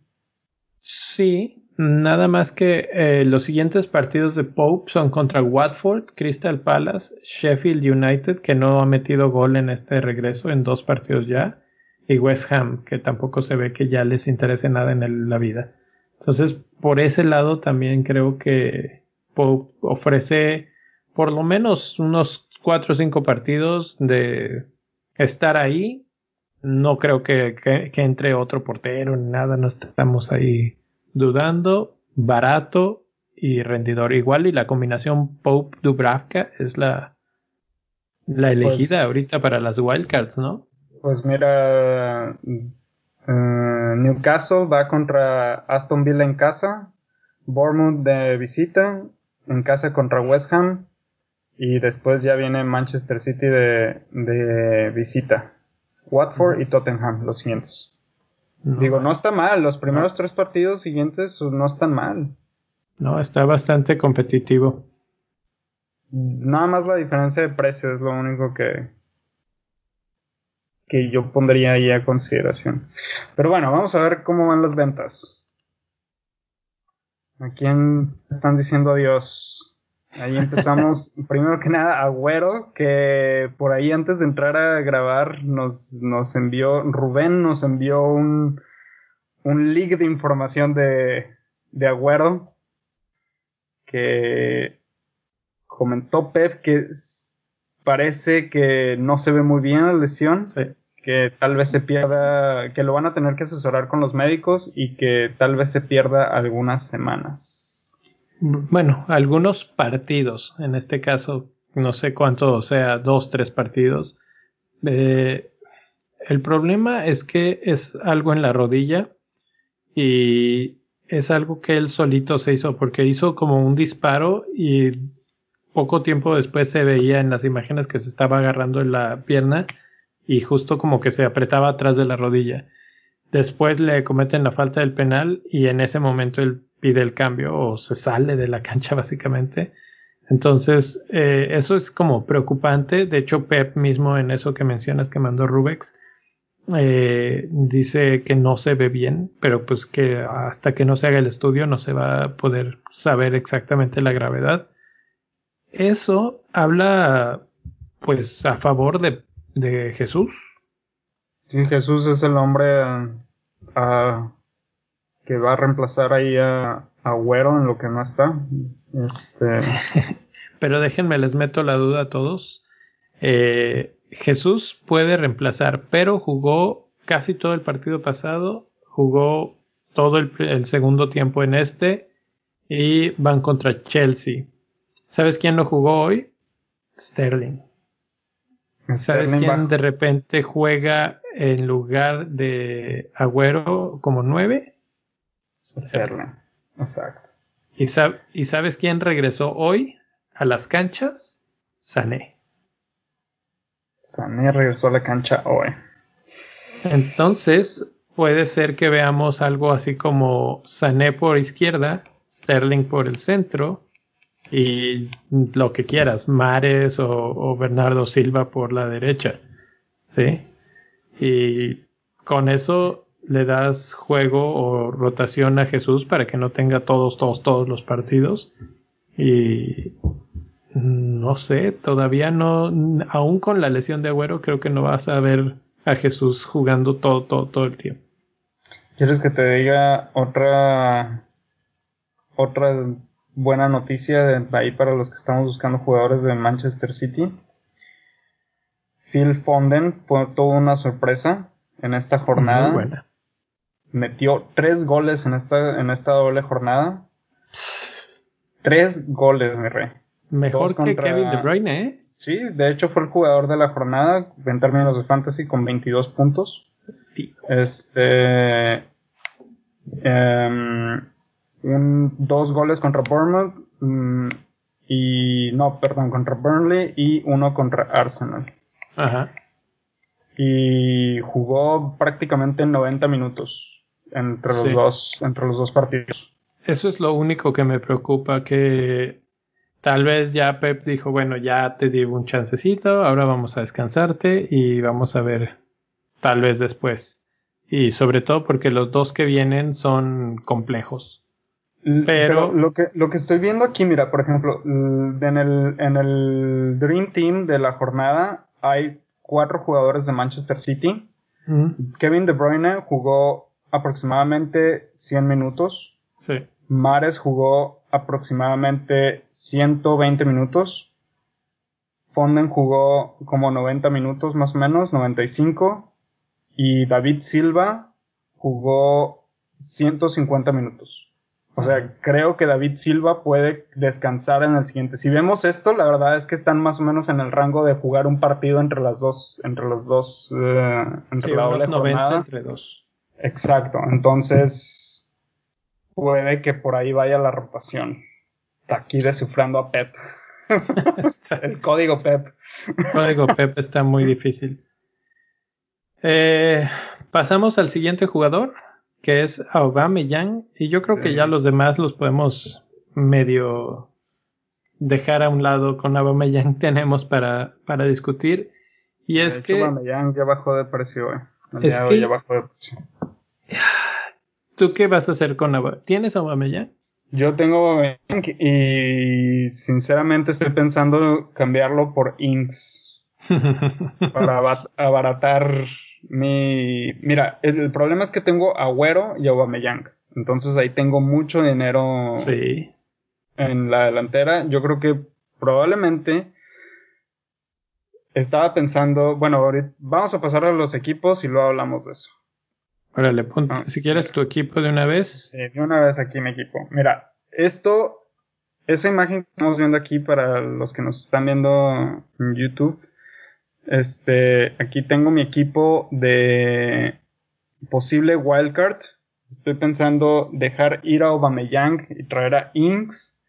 Sí, nada más que eh, los siguientes partidos de Pope son contra Watford, Crystal Palace, Sheffield United, que no ha metido gol en este regreso en dos partidos ya, y West Ham, que tampoco se ve que ya les interese nada en la vida. Entonces, por ese lado también creo que ofrece por lo menos unos cuatro o cinco partidos de estar ahí. No creo que, que entre otro portero ni nada, no estamos ahí dudando. Barato y rendidor igual y la combinación Pope Dubravka es la, la elegida pues ahorita para las wildcards, ¿no? Pues mira, eh, Newcastle va contra Aston Villa en casa, Bournemouth de visita, en casa contra West Ham y después ya viene Manchester City de, visita. Watford y Tottenham, los siguientes. Digo, no está mal, los primeros tres partidos siguientes no están mal. No, está bastante competitivo. Nada más la diferencia de precio es lo único que, que yo pondría ahí a consideración. Pero bueno, vamos a ver cómo van las ventas. ¿A quién están diciendo adiós? Ahí empezamos, [laughs] primero que nada, Agüero, que por ahí antes de entrar a grabar nos, nos envió, Rubén nos envió un, un leak de información de, de Agüero, que comentó Pep que parece que no se ve muy bien la lesión. Que tal vez se pierda, que lo van a tener que asesorar con los médicos y que tal vez se pierda algunas semanas. Bueno, algunos partidos, en este caso, no sé cuánto sea, dos, tres partidos. Eh, el problema es que es algo en la rodilla y es algo que él solito se hizo porque hizo como un disparo y poco tiempo después se veía en las imágenes que se estaba agarrando en la pierna y justo como que se apretaba atrás de la rodilla. Después le cometen la falta del penal y en ese momento él pide el cambio o se sale de la [laughs] cancha básicamente. Entonces, eh, eso es como preocupante. De hecho, Pep mismo en eso que mencionas que mandó Rubex, eh, dice que no se ve bien, pero pues que hasta que no se haga el estudio no se va a poder saber exactamente la gravedad eso habla pues a favor de, de Jesús. Sí, Jesús es el hombre que va a reemplazar ahí a Agüero en lo que no está. Este... [laughs] Pero déjenme, les meto la duda a todos. Eh, Jesús puede reemplazar, pero jugó casi todo el partido pasado, jugó todo el, segundo tiempo en este y van contra Chelsea. ¿Sabes quién lo jugó hoy? Sterling. ¿Sabes quién de repente juega en lugar de Agüero como nueve? Sterling. Exacto. ¿Y, ¿Y sabes quién regresó hoy a las canchas? Sané. Sané regresó a la cancha hoy. Entonces, puede ser que veamos algo así como Sané por izquierda, Sterling por el centro y lo que quieras, Mares o, Bernardo Silva por la derecha. ¿Sí? Y con eso le das juego o rotación a Jesús para que no tenga todos, todos, todos los partidos. Y no sé, todavía no, aún con la lesión de Agüero, creo que no vas a ver a Jesús jugando todo, todo, todo el tiempo. ¿Quieres que te diga otra, otra buena noticia de ahí para los que estamos buscando jugadores de Manchester City? Phil Foden fue toda una sorpresa en esta jornada. Muy buena. Metió tres goles en esta, en esta doble jornada. tres goles, mi rey. Mejor que Kevin De Bruyne, ¿eh? Sí, de hecho fue el jugador de la jornada en términos de fantasy con 22 puntos. Este. Em, un, dos goles contra Bournemouth. Mm, y. No, perdón, contra Burnley y uno contra Arsenal. Ajá. Y jugó prácticamente 90 minutos entre los dos, entre los dos partidos. Eso es lo único que me preocupa, que Tal vez ya Pep dijo, bueno, ya te di un chancecito, ahora vamos a descansarte y vamos a ver tal vez después. Y sobre todo porque los dos que vienen son complejos. Pero, lo, que, lo que estoy viendo aquí, mira, por ejemplo, en el, en el Dream Team de la jornada hay cuatro jugadores de Manchester City. Kevin De Bruyne jugó aproximadamente 100 minutos. Sí. Mares jugó aproximadamente 120 minutos. Fonden jugó como 90 minutos más o menos, 95. Y David Silva jugó 150 minutos. O sea, creo que David Silva puede descansar en el siguiente. Si vemos esto, la verdad es que están más o menos en el rango de jugar un partido entre las dos, entre los dos, eh, entre la doble 90 entre dos. Exacto. Entonces, puede que por ahí vaya la rotación aquí descifrando a Pep. [laughs] el código Pep. El código Pep está muy difícil. Eh, pasamos al siguiente jugador, que es Aubameyang, y yo creo que ya los demás los podemos medio dejar a un lado con Aubameyang [laughs] tenemos para, para discutir. Y es que Aubameyang ya bajó de precio, eh. Es que, ya bajó de precio. ¿Tú qué vas a hacer con Aubameyang? ¿Tienes Aubameyang? Yo tengo y sinceramente estoy pensando cambiarlo por Inks [laughs] para abaratar mi... Mira, el, problema es que tengo Agüero y Aubameyang. Entonces ahí tengo mucho dinero sí. en la delantera. Yo creo que probablemente estaba pensando, bueno, ahorita vamos a pasar a los equipos y luego hablamos de eso. Órale, ponte, ah. si quieres tu equipo de una vez. Sí, de una vez aquí mi equipo. Mira, esto, esa imagen que estamos viendo aquí para los que nos están viendo en YouTube, este, aquí tengo mi equipo de posible wildcard. Estoy pensando dejar ir a Aubameyang y traer a Inks,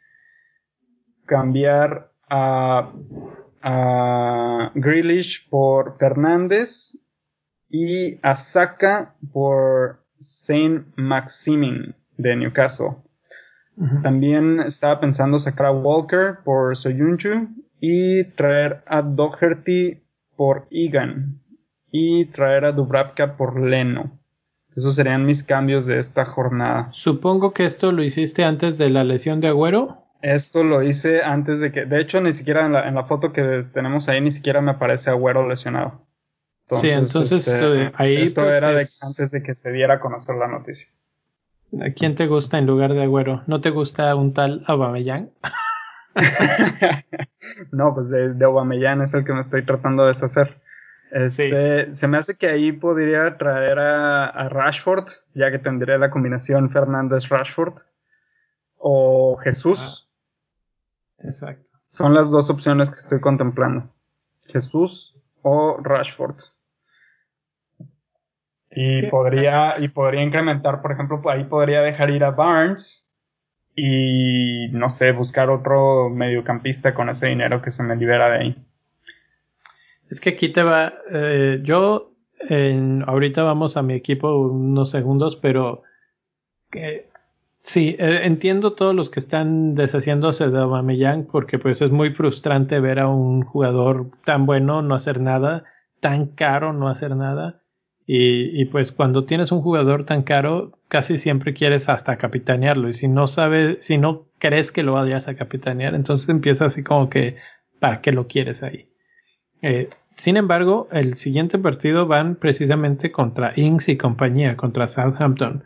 cambiar a, a Grealish por Fernández y a Saka por Saint Maximin de Newcastle. También estaba pensando sacar a Walker por Soyuncu y traer a Doherty por Egan y traer a Dubravka por Leno. Esos serían mis cambios de esta jornada. Supongo que esto lo hiciste antes de la lesión de Agüero. Esto lo hice antes de que, de hecho, ni siquiera en la, en la foto que tenemos ahí, ni siquiera me aparece Agüero lesionado sí, entonces este, eh, ahí. Esto pues, era antes de que se diera a conocer la noticia. ¿A quién te gusta en lugar de Agüero? ¿No te gusta un tal Aubameyang? [laughs] no, pues de, de Aubameyang es el que me estoy tratando de deshacer. Este, Se me hace que ahí podría traer a, Rashford, ya que tendría la combinación Fernández-Rashford. O Jesús. Ah, exacto. Son las dos opciones que estoy contemplando. Jesús o Rashford. Y podría, y podría incrementar, por ejemplo, ahí podría dejar ir a Barnes y no sé, buscar otro mediocampista con ese dinero que se me libera de ahí. Es que aquí te va, eh, yo ahorita vamos a mi equipo unos segundos, pero sí, eh, entiendo todos los que están deshaciéndose de Aubameyang porque pues es muy frustrante ver a un jugador tan bueno no hacer nada, tan caro no hacer nada. Y, y, pues cuando tienes un jugador tan caro, casi siempre quieres hasta capitanearlo. Y si no sabes, si no crees que lo vayas a capitanear, entonces empieza así como que, ¿para qué lo quieres ahí? Eh, sin embargo, el siguiente partido van precisamente contra Inks y compañía, contra Southampton.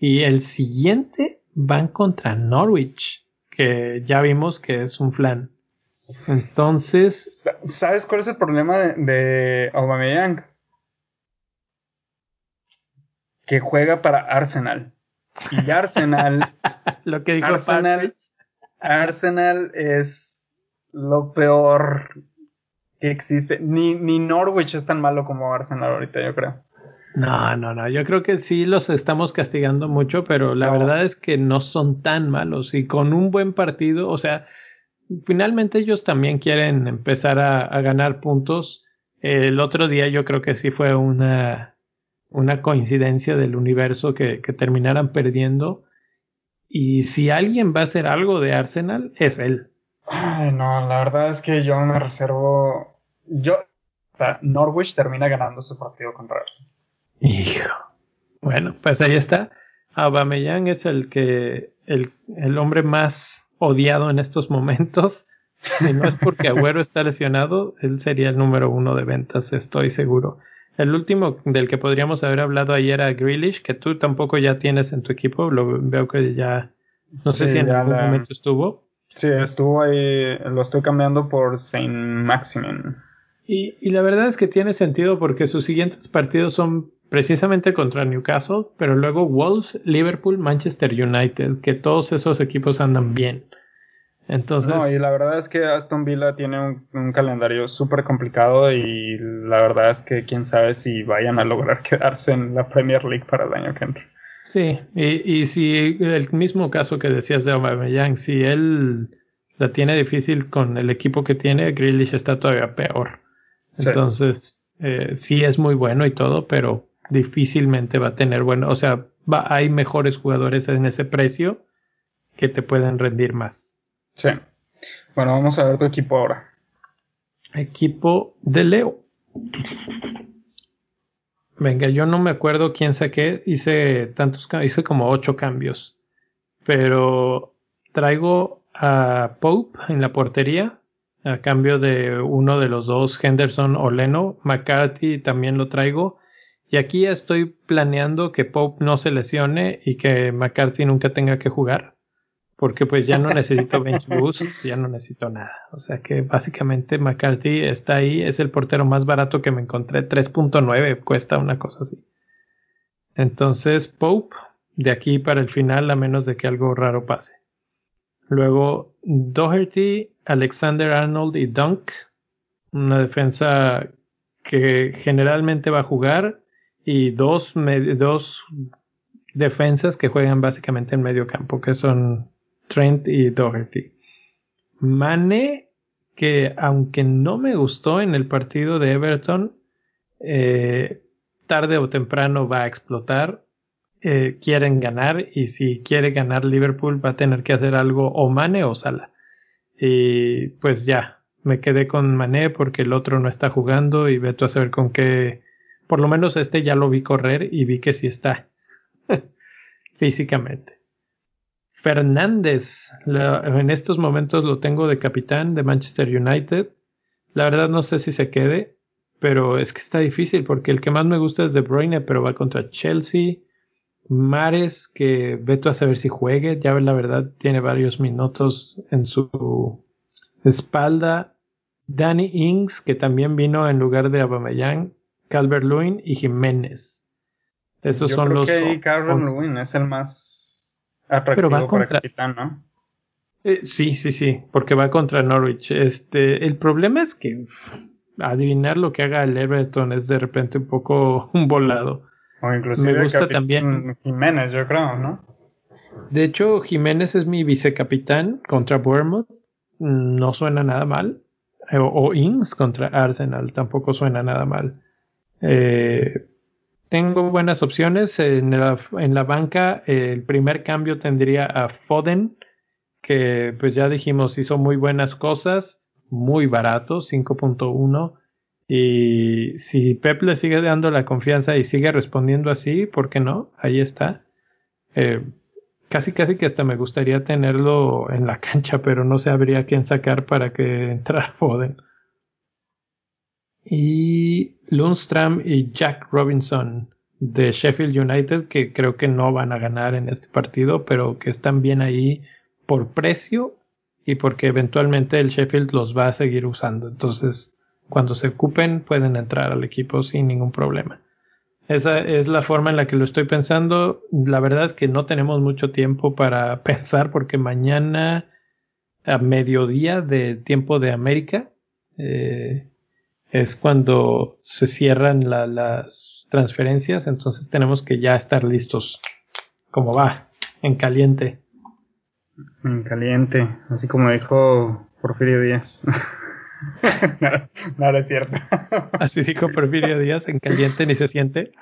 Y el siguiente van contra Norwich, que ya vimos que es un flan. Entonces. ¿Sabes cuál es el problema de, de Aubameyang? Que juega para Arsenal. Y Arsenal. [laughs] lo que dijo Arsenal, Arsenal es lo peor que existe. Ni, ni Norwich es tan malo como Arsenal ahorita, yo creo. No, no, no. Yo creo que sí los estamos castigando mucho, pero la verdad es que no son tan malos. Y con un buen partido, o sea, finalmente ellos también quieren empezar a, ganar puntos. El otro día yo creo que sí fue una, una coincidencia del universo que, que terminaran perdiendo. Y si alguien va a hacer algo de Arsenal, es él. Ay, no, la verdad es que yo me reservo yo, Norwich termina ganando su partido contra Arsenal. Hijo. Bueno, pues ahí está. Aubameyang es el que el, el hombre más odiado en estos momentos. Si no es porque Agüero está lesionado, él sería el número uno de ventas, estoy seguro. El último del que podríamos haber hablado ayer era Grealish, que tú tampoco ya tienes en tu equipo. Lo veo que ya, no sé si en algún momento estuvo. Sí, estuvo ahí, lo estoy cambiando por Saint Maximin. Y, la verdad es que tiene sentido porque sus siguientes partidos son precisamente contra Newcastle, pero luego Wolves, Liverpool, Manchester United, que todos esos equipos andan bien. Entonces. No, y la verdad es que Aston Villa tiene un, calendario súper complicado y la verdad es que quién sabe si vayan a lograr [laughs] quedarse en la Premier League para el año que entra. Sí, y, y si el mismo caso que decías de Aubameyang, si él la tiene difícil con el equipo que tiene, Grealish está todavía peor. Entonces, eh, sí es muy bueno y todo, pero difícilmente va a tener bueno, o sea, hay mejores jugadores en ese precio que te pueden rendir más. Sí. Bueno, vamos a ver tu equipo ahora. Equipo de Leo. Venga, yo no me acuerdo quién saqué, hice tantos, hice como ocho cambios, pero traigo a Pope en la portería, a cambio de uno de los dos, Henderson o Leno. McCarthy también lo traigo. Y aquí estoy planeando que Pope no se lesione y que McCarthy nunca tenga que jugar. Porque pues ya no [laughs] necesito bench boosts, ya no necesito nada. O sea que básicamente McCarthy está ahí, es el portero más barato que me encontré. 3.9 cuesta una cosa así. Entonces Pope, de aquí para el final, a menos de que algo raro pase. Luego Doherty Alexander Arnold y Dunk. Una defensa que generalmente va a jugar. Y dos, dos defensas que juegan básicamente en medio campo, que son Trent y Doherty. Mane, que aunque no me gustó en el partido de Everton, eh, tarde o temprano va a explotar. Eh, quieren ganar y si quiere ganar Liverpool va a tener que hacer algo o Mane o Sala. Y pues ya, me quedé con Mané porque el otro no está jugando y veto a saber con qué. Por lo menos este ya lo vi correr y vi que sí está [laughs] físicamente. Fernández, en estos momentos lo tengo de capitán de Manchester United. La verdad no sé si se quede, pero es que está difícil porque el que más me gusta es De Bruyne, pero va contra Chelsea. Mares, que veto a saber si juegue, ya la verdad tiene varios minutos en su espalda. Danny Ings, que también vino en lugar de Aubameyang, Calvert Lewin y Jiménez. Esos Yo son creo los. que Calvert. Lewin es el más atractivo va para contra- capitán, ¿no? Eh, sí, sí, sí, porque va contra Norwich. Este, el problema es que pff, adivinar lo que haga el Everton es de repente un poco [laughs] un volado. O inclusive Me gusta capitán también- Jiménez, yo creo, ¿no? De hecho, Jiménez es mi vicecapitán contra Bournemouth. No suena nada mal. Eh, O, o Ings contra Arsenal tampoco suena nada mal. Eh, tengo buenas opciones. En la, en la banca, el primer cambio tendría a Foden, que pues ya dijimos hizo muy buenas cosas, muy barato, 5.1. Y si Pep le sigue dando la confianza y sigue respondiendo así, ¿por qué no? Ahí está. Eh, casi casi que hasta me gustaría tenerlo en la cancha, pero no sabría quién sacar para que [laughs] entrara Foden. Y Lundstram y Jack Robinson de Sheffield United, que creo que no van a ganar en este partido, pero que están bien ahí por precio y porque eventualmente el Sheffield los va a seguir usando. Entonces, cuando se ocupen, pueden entrar al equipo sin ningún problema. Esa es la forma en la que lo estoy pensando. La verdad es que no tenemos mucho tiempo para [laughs] pensar porque mañana a mediodía de tiempo de América eh, es cuando se cierran la- las transferencias. Entonces tenemos que ya estar listos. Como va, en caliente. En caliente, así como dijo Porfirio Díaz. [laughs] no, no, no es cierto. Así dijo Porfirio Díaz, en caliente ni se siente.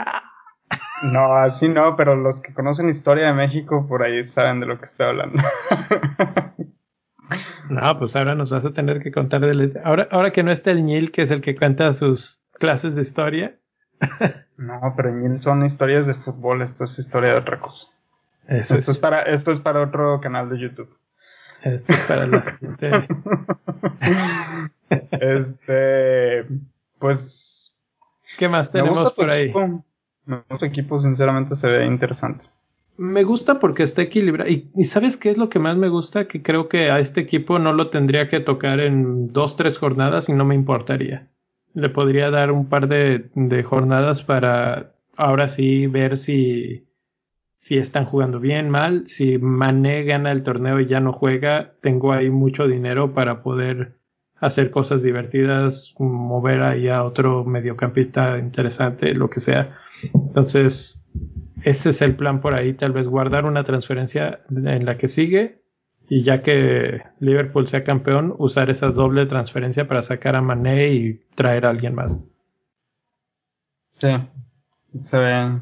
no, así no, pero los que conocen historia de México por ahí saben de lo que estoy hablando. [laughs] No, pues ahora nos vas a tener que contar del... Ahora, ahora que no está el Nil, que es el que cuenta sus clases de historia. [laughs] no, pero en son historias de fútbol, esto es historia de otra cosa. Eso Esto es para, esto es para otro canal de YouTube. Esto es para la siguiente. [laughs] este, pues ¿Qué más tenemos por ahí? equipo. Me gusta tu equipo, sinceramente se ve interesante. Me gusta porque está equilibrado. Y, y ¿sabes qué es lo que más me gusta? Que creo que a este equipo no lo tendría que tocar en dos, tres jornadas y no me importaría. Le podría dar un par de, de jornadas para ahora sí ver si, si están jugando bien, mal. Si Mané gana el torneo y ya no juega, tengo ahí mucho dinero para poder hacer cosas divertidas, mover ahí a otro mediocampista interesante, lo que sea. Entonces, ese es el plan por ahí, tal vez guardar una transferencia en la que sigue y ya que Liverpool sea campeón, usar esa doble transferencia para sacar a Mané y traer a alguien más. Sí, se ve,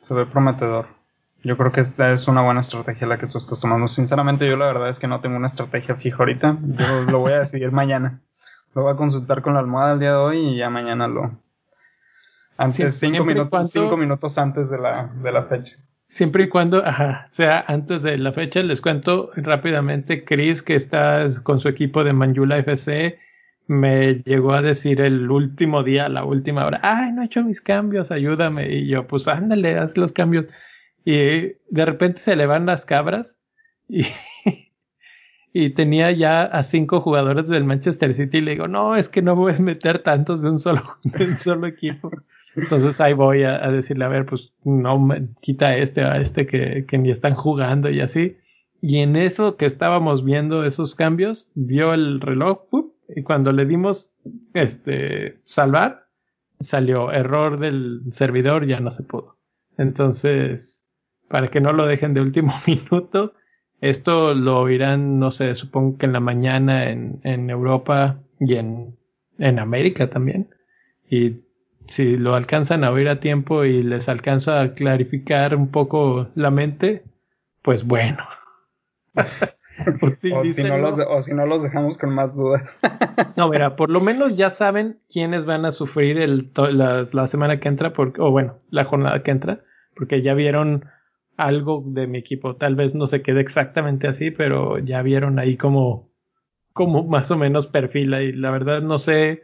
se ve prometedor. Yo creo que esta es una buena estrategia la que tú estás tomando. Sinceramente, yo la verdad es que no tengo una estrategia fija ahorita. Yo lo voy a decidir [laughs] mañana. Lo voy a consultar con la almohada el día de hoy y ya mañana lo. Antes, Sie- cinco minutos, cuando- cinco minutos antes de la, de la fecha. Siempre y cuando ajá, sea antes de la fecha, les cuento rápidamente, Chris, que está con su equipo de Manjula FC, me llegó a decir el último día, la última hora, ay, no he hecho mis cambios, ayúdame. Y yo, pues ándale, haz los cambios. Y de repente se le van las cabras y, [laughs] y tenía ya a cinco jugadores del Manchester City y le digo, no, es que no puedes meter tantos de un solo, [laughs] de un solo equipo. Entonces ahí voy a, decirle, a ver, pues no me quita este a este que, que ni están jugando y así. Y en eso que estábamos viendo esos cambios, vio el reloj y cuando le dimos este salvar, salió error del servidor, ya no se pudo. Entonces, para que no lo dejen de último [laughs] minuto, esto lo oirán, no sé, supongo que en la mañana en, en Europa y en, en América también. Y si lo alcanzan a oír a tiempo y les alcanza a clarificar un poco la mente, pues bueno. [laughs] O si, no los, o si no los dejamos con más dudas. [laughs] No, mira, por lo menos ya saben quiénes van a sufrir el, la, semana que entra, o bueno, la jornada que entra, porque ya vieron algo de mi equipo. Tal vez no se quede exactamente así, pero ya vieron ahí como, como más o menos perfila. Y la verdad no sé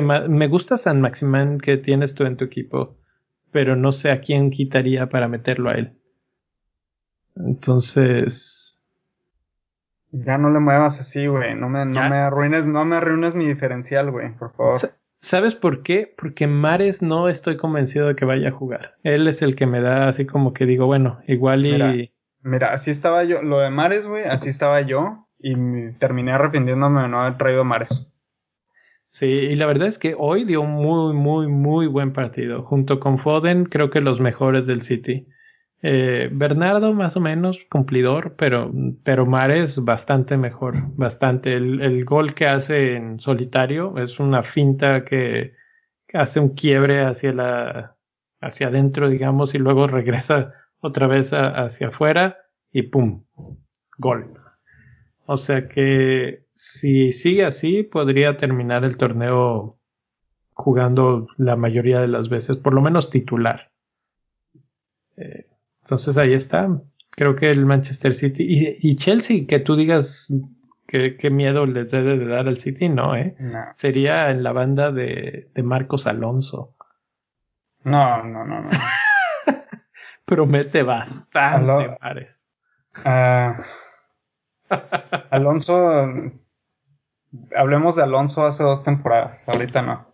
más. Me gusta San Maximán que tienes tú en tu equipo, pero no sé a quién quitaría para meterlo a él. Entonces, Ya no le muevas así, güey. No me, no me arruines, no me arruines mi diferencial, güey, por favor. ¿Sabes por qué? Porque Mares no estoy convencido de que vaya a jugar. Él es el que me da así como que digo, bueno, igual y. Mira, así estaba yo. Lo de Mares, güey, así estaba yo. Y terminé arrepintiéndome de no haber traído Mares. Sí, y la verdad es que hoy dio muy, muy, muy buen partido. Junto con Foden, creo que los mejores del City. Eh, Bernardo más o menos cumplidor, pero, pero Mares bastante mejor, bastante. El, el, gol que hace en solitario es una finta que, hace un quiebre hacia la, hacia adentro, digamos, y luego regresa otra vez hacia afuera y pum, gol. O sea que si sigue así, podría terminar el torneo jugando la mayoría de las veces, por lo menos titular. Eh, entonces ahí está. Creo que el Manchester City y, Chelsea, que tú digas que, qué miedo les debe de dar al City, no, ¿eh? Sería en la banda de, Marcos Alonso. No, no, no, no. [laughs] Promete bastante, Mares. Ah, [laughs] Alonso, hablemos de Alonso hace dos temporadas, ahorita no.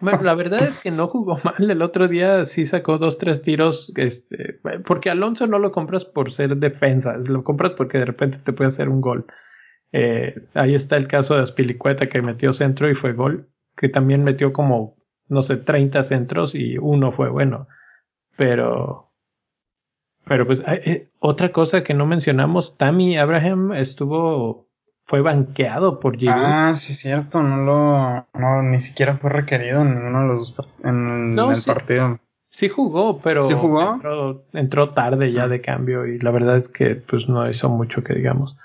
Bueno, la verdad es que no jugó [laughs] mal. El otro día sí sacó dos, tres tiros. Este, porque Alonso no lo compras por ser defensa, lo compras porque de repente te puede hacer un gol. Eh, ahí está el caso de Aspilicueta que metió centro y fue gol. Que también metió como, no sé, 30 centros y uno fue bueno. Pero. Pero pues, eh, otra cosa que no mencionamos, Tammy Abraham estuvo fue banqueado por Giroud. Ah, sí, cierto, no lo, no, ni siquiera fue requerido en ninguno de los en, el partido. Sí jugó, pero ¿Sí jugó? Entró, tarde ya de cambio y la verdad es que pues no hizo mucho que digamos.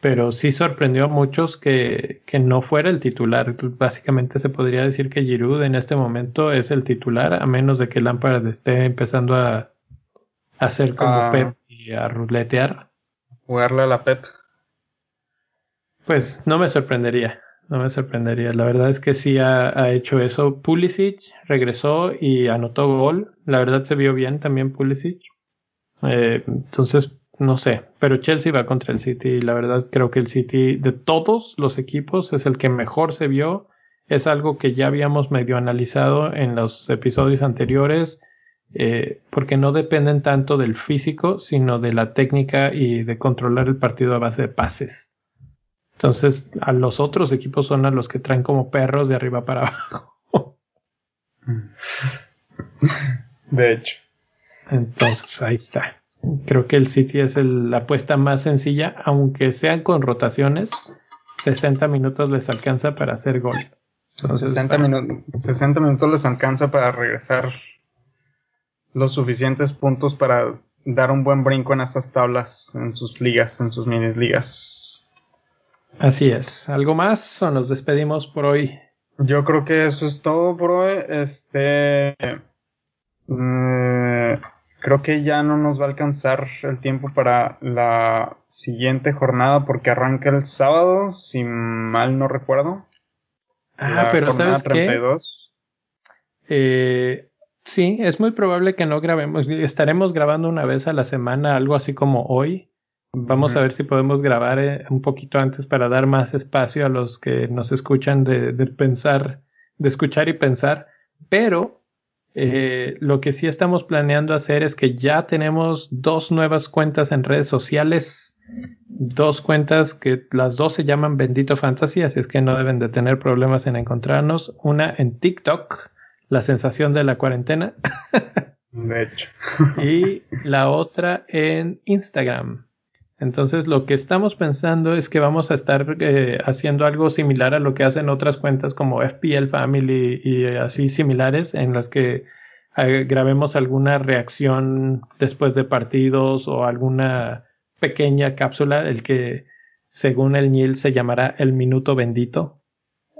Pero sí sorprendió a muchos que, que no fuera el titular. Básicamente se podría decir que Giroud en este momento es el titular, a menos de que Lampard esté empezando a, hacer como ah. Pep y a ruletear. Jugarle a la Pep. Pues no me sorprendería, no me sorprendería. La verdad es que sí ha, hecho eso. Pulisic regresó y anotó gol. La verdad se vio bien también Pulisic. Eh, entonces, no sé, pero Chelsea va contra el City y la verdad creo que el City de todos los equipos es el que mejor se vio. Es algo que ya habíamos medio analizado en los episodios anteriores. Eh, porque no dependen tanto del físico, sino de la técnica y de controlar el partido a base de pases. Entonces, a los otros equipos son a los que traen como perros de arriba para abajo. [laughs] De hecho. Entonces, ahí está. Creo que el City es la apuesta más sencilla, aunque sean con rotaciones. 60 minutos les alcanza para hacer gol. 60, 60 minutos les alcanza para regresar los suficientes puntos para dar un buen brinco en estas tablas, en sus ligas, en sus mini ligas. Así es. ¿Algo más o nos despedimos por hoy? Yo creo que eso es todo por hoy. Este. Mm, creo que ya no nos va a alcanzar el tiempo para la siguiente jornada porque arranca el sábado, si mal no recuerdo. Ah, pero ¿sabes qué? Eh, sí, es muy probable que no grabemos. Estaremos grabando una vez a la semana, algo así como hoy. Vamos a ver si podemos grabar eh, un poquito antes para dar más espacio a los que nos escuchan de, pensar, de escuchar y pensar. Pero eh, lo que sí estamos planeando hacer es que ya tenemos dos nuevas cuentas en redes sociales. Dos cuentas que las dos se llaman Bendito Fantasy, así es que no deben de tener problemas en encontrarnos. Una en TikTok, la sensación de la cuarentena. [laughs] De hecho. y la otra en Instagram. Entonces lo que estamos pensando es que vamos a estar eh, haciendo algo similar a lo que hacen otras cuentas como FPL Family y así similares en las que eh, grabemos alguna reacción después de partidos o alguna pequeña cápsula, el que según el Nil se llamará el minuto bendito.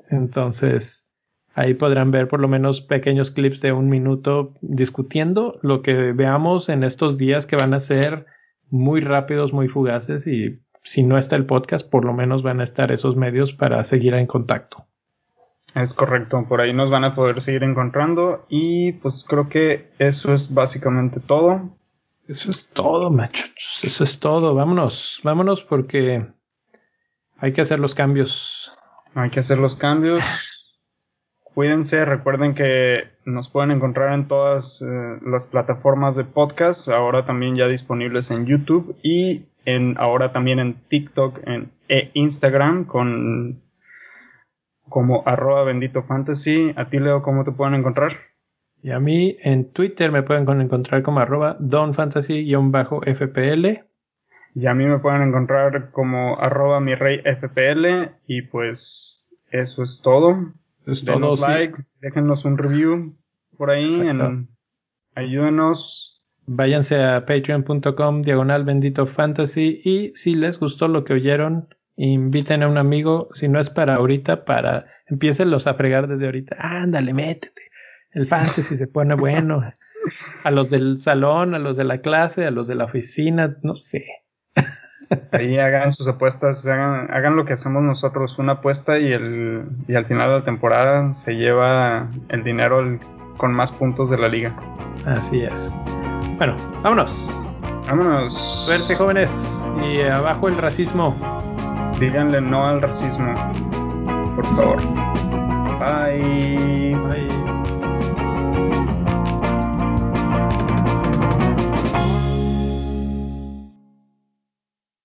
Entonces ahí podrán ver por lo menos pequeños clips de un minuto discutiendo lo que veamos en estos días que van a ser muy rápidos, muy fugaces y si no está el podcast, por lo menos van a estar esos medios para seguir en contacto. Es correcto, por ahí nos van a poder seguir encontrando y pues creo que eso es básicamente todo. Eso es todo, machos, eso es todo. Vámonos, vámonos porque Hay que hacer los cambios. Hay que hacer los cambios. Cuídense, recuerden que nos pueden encontrar en todas eh, las plataformas de podcast, ahora también ya disponibles en YouTube y en ahora también en TikTok en, e Instagram con como arroba bendito fantasy. A ti Leo, ¿cómo te pueden encontrar? Y a mí en Twitter me pueden encontrar como arroba donfantasy-fpl. Y a mí me pueden encontrar como arroba mi rey fpl. Y pues eso es todo. Es Denos like, déjenos un review por ahí. En, ayúdenos. Váyanse a patreon.com diagonal bendito fantasy y si les gustó lo que oyeron, inviten a un amigo, si no es para ahorita, para los a fregar desde ahorita. Ándale, métete. El fantasy se pone bueno. [laughs] A los del salón, a los de la clase, a los de la oficina, no sé. Ahí hagan sus apuestas, hagan, hagan lo que hacemos nosotros, una apuesta y, el, y al final de la temporada se lleva el dinero con más puntos de la liga. Así es. Bueno, vámonos. Vámonos. Suerte jóvenes y abajo el racismo. Díganle no al racismo, por favor. Bye. Bye.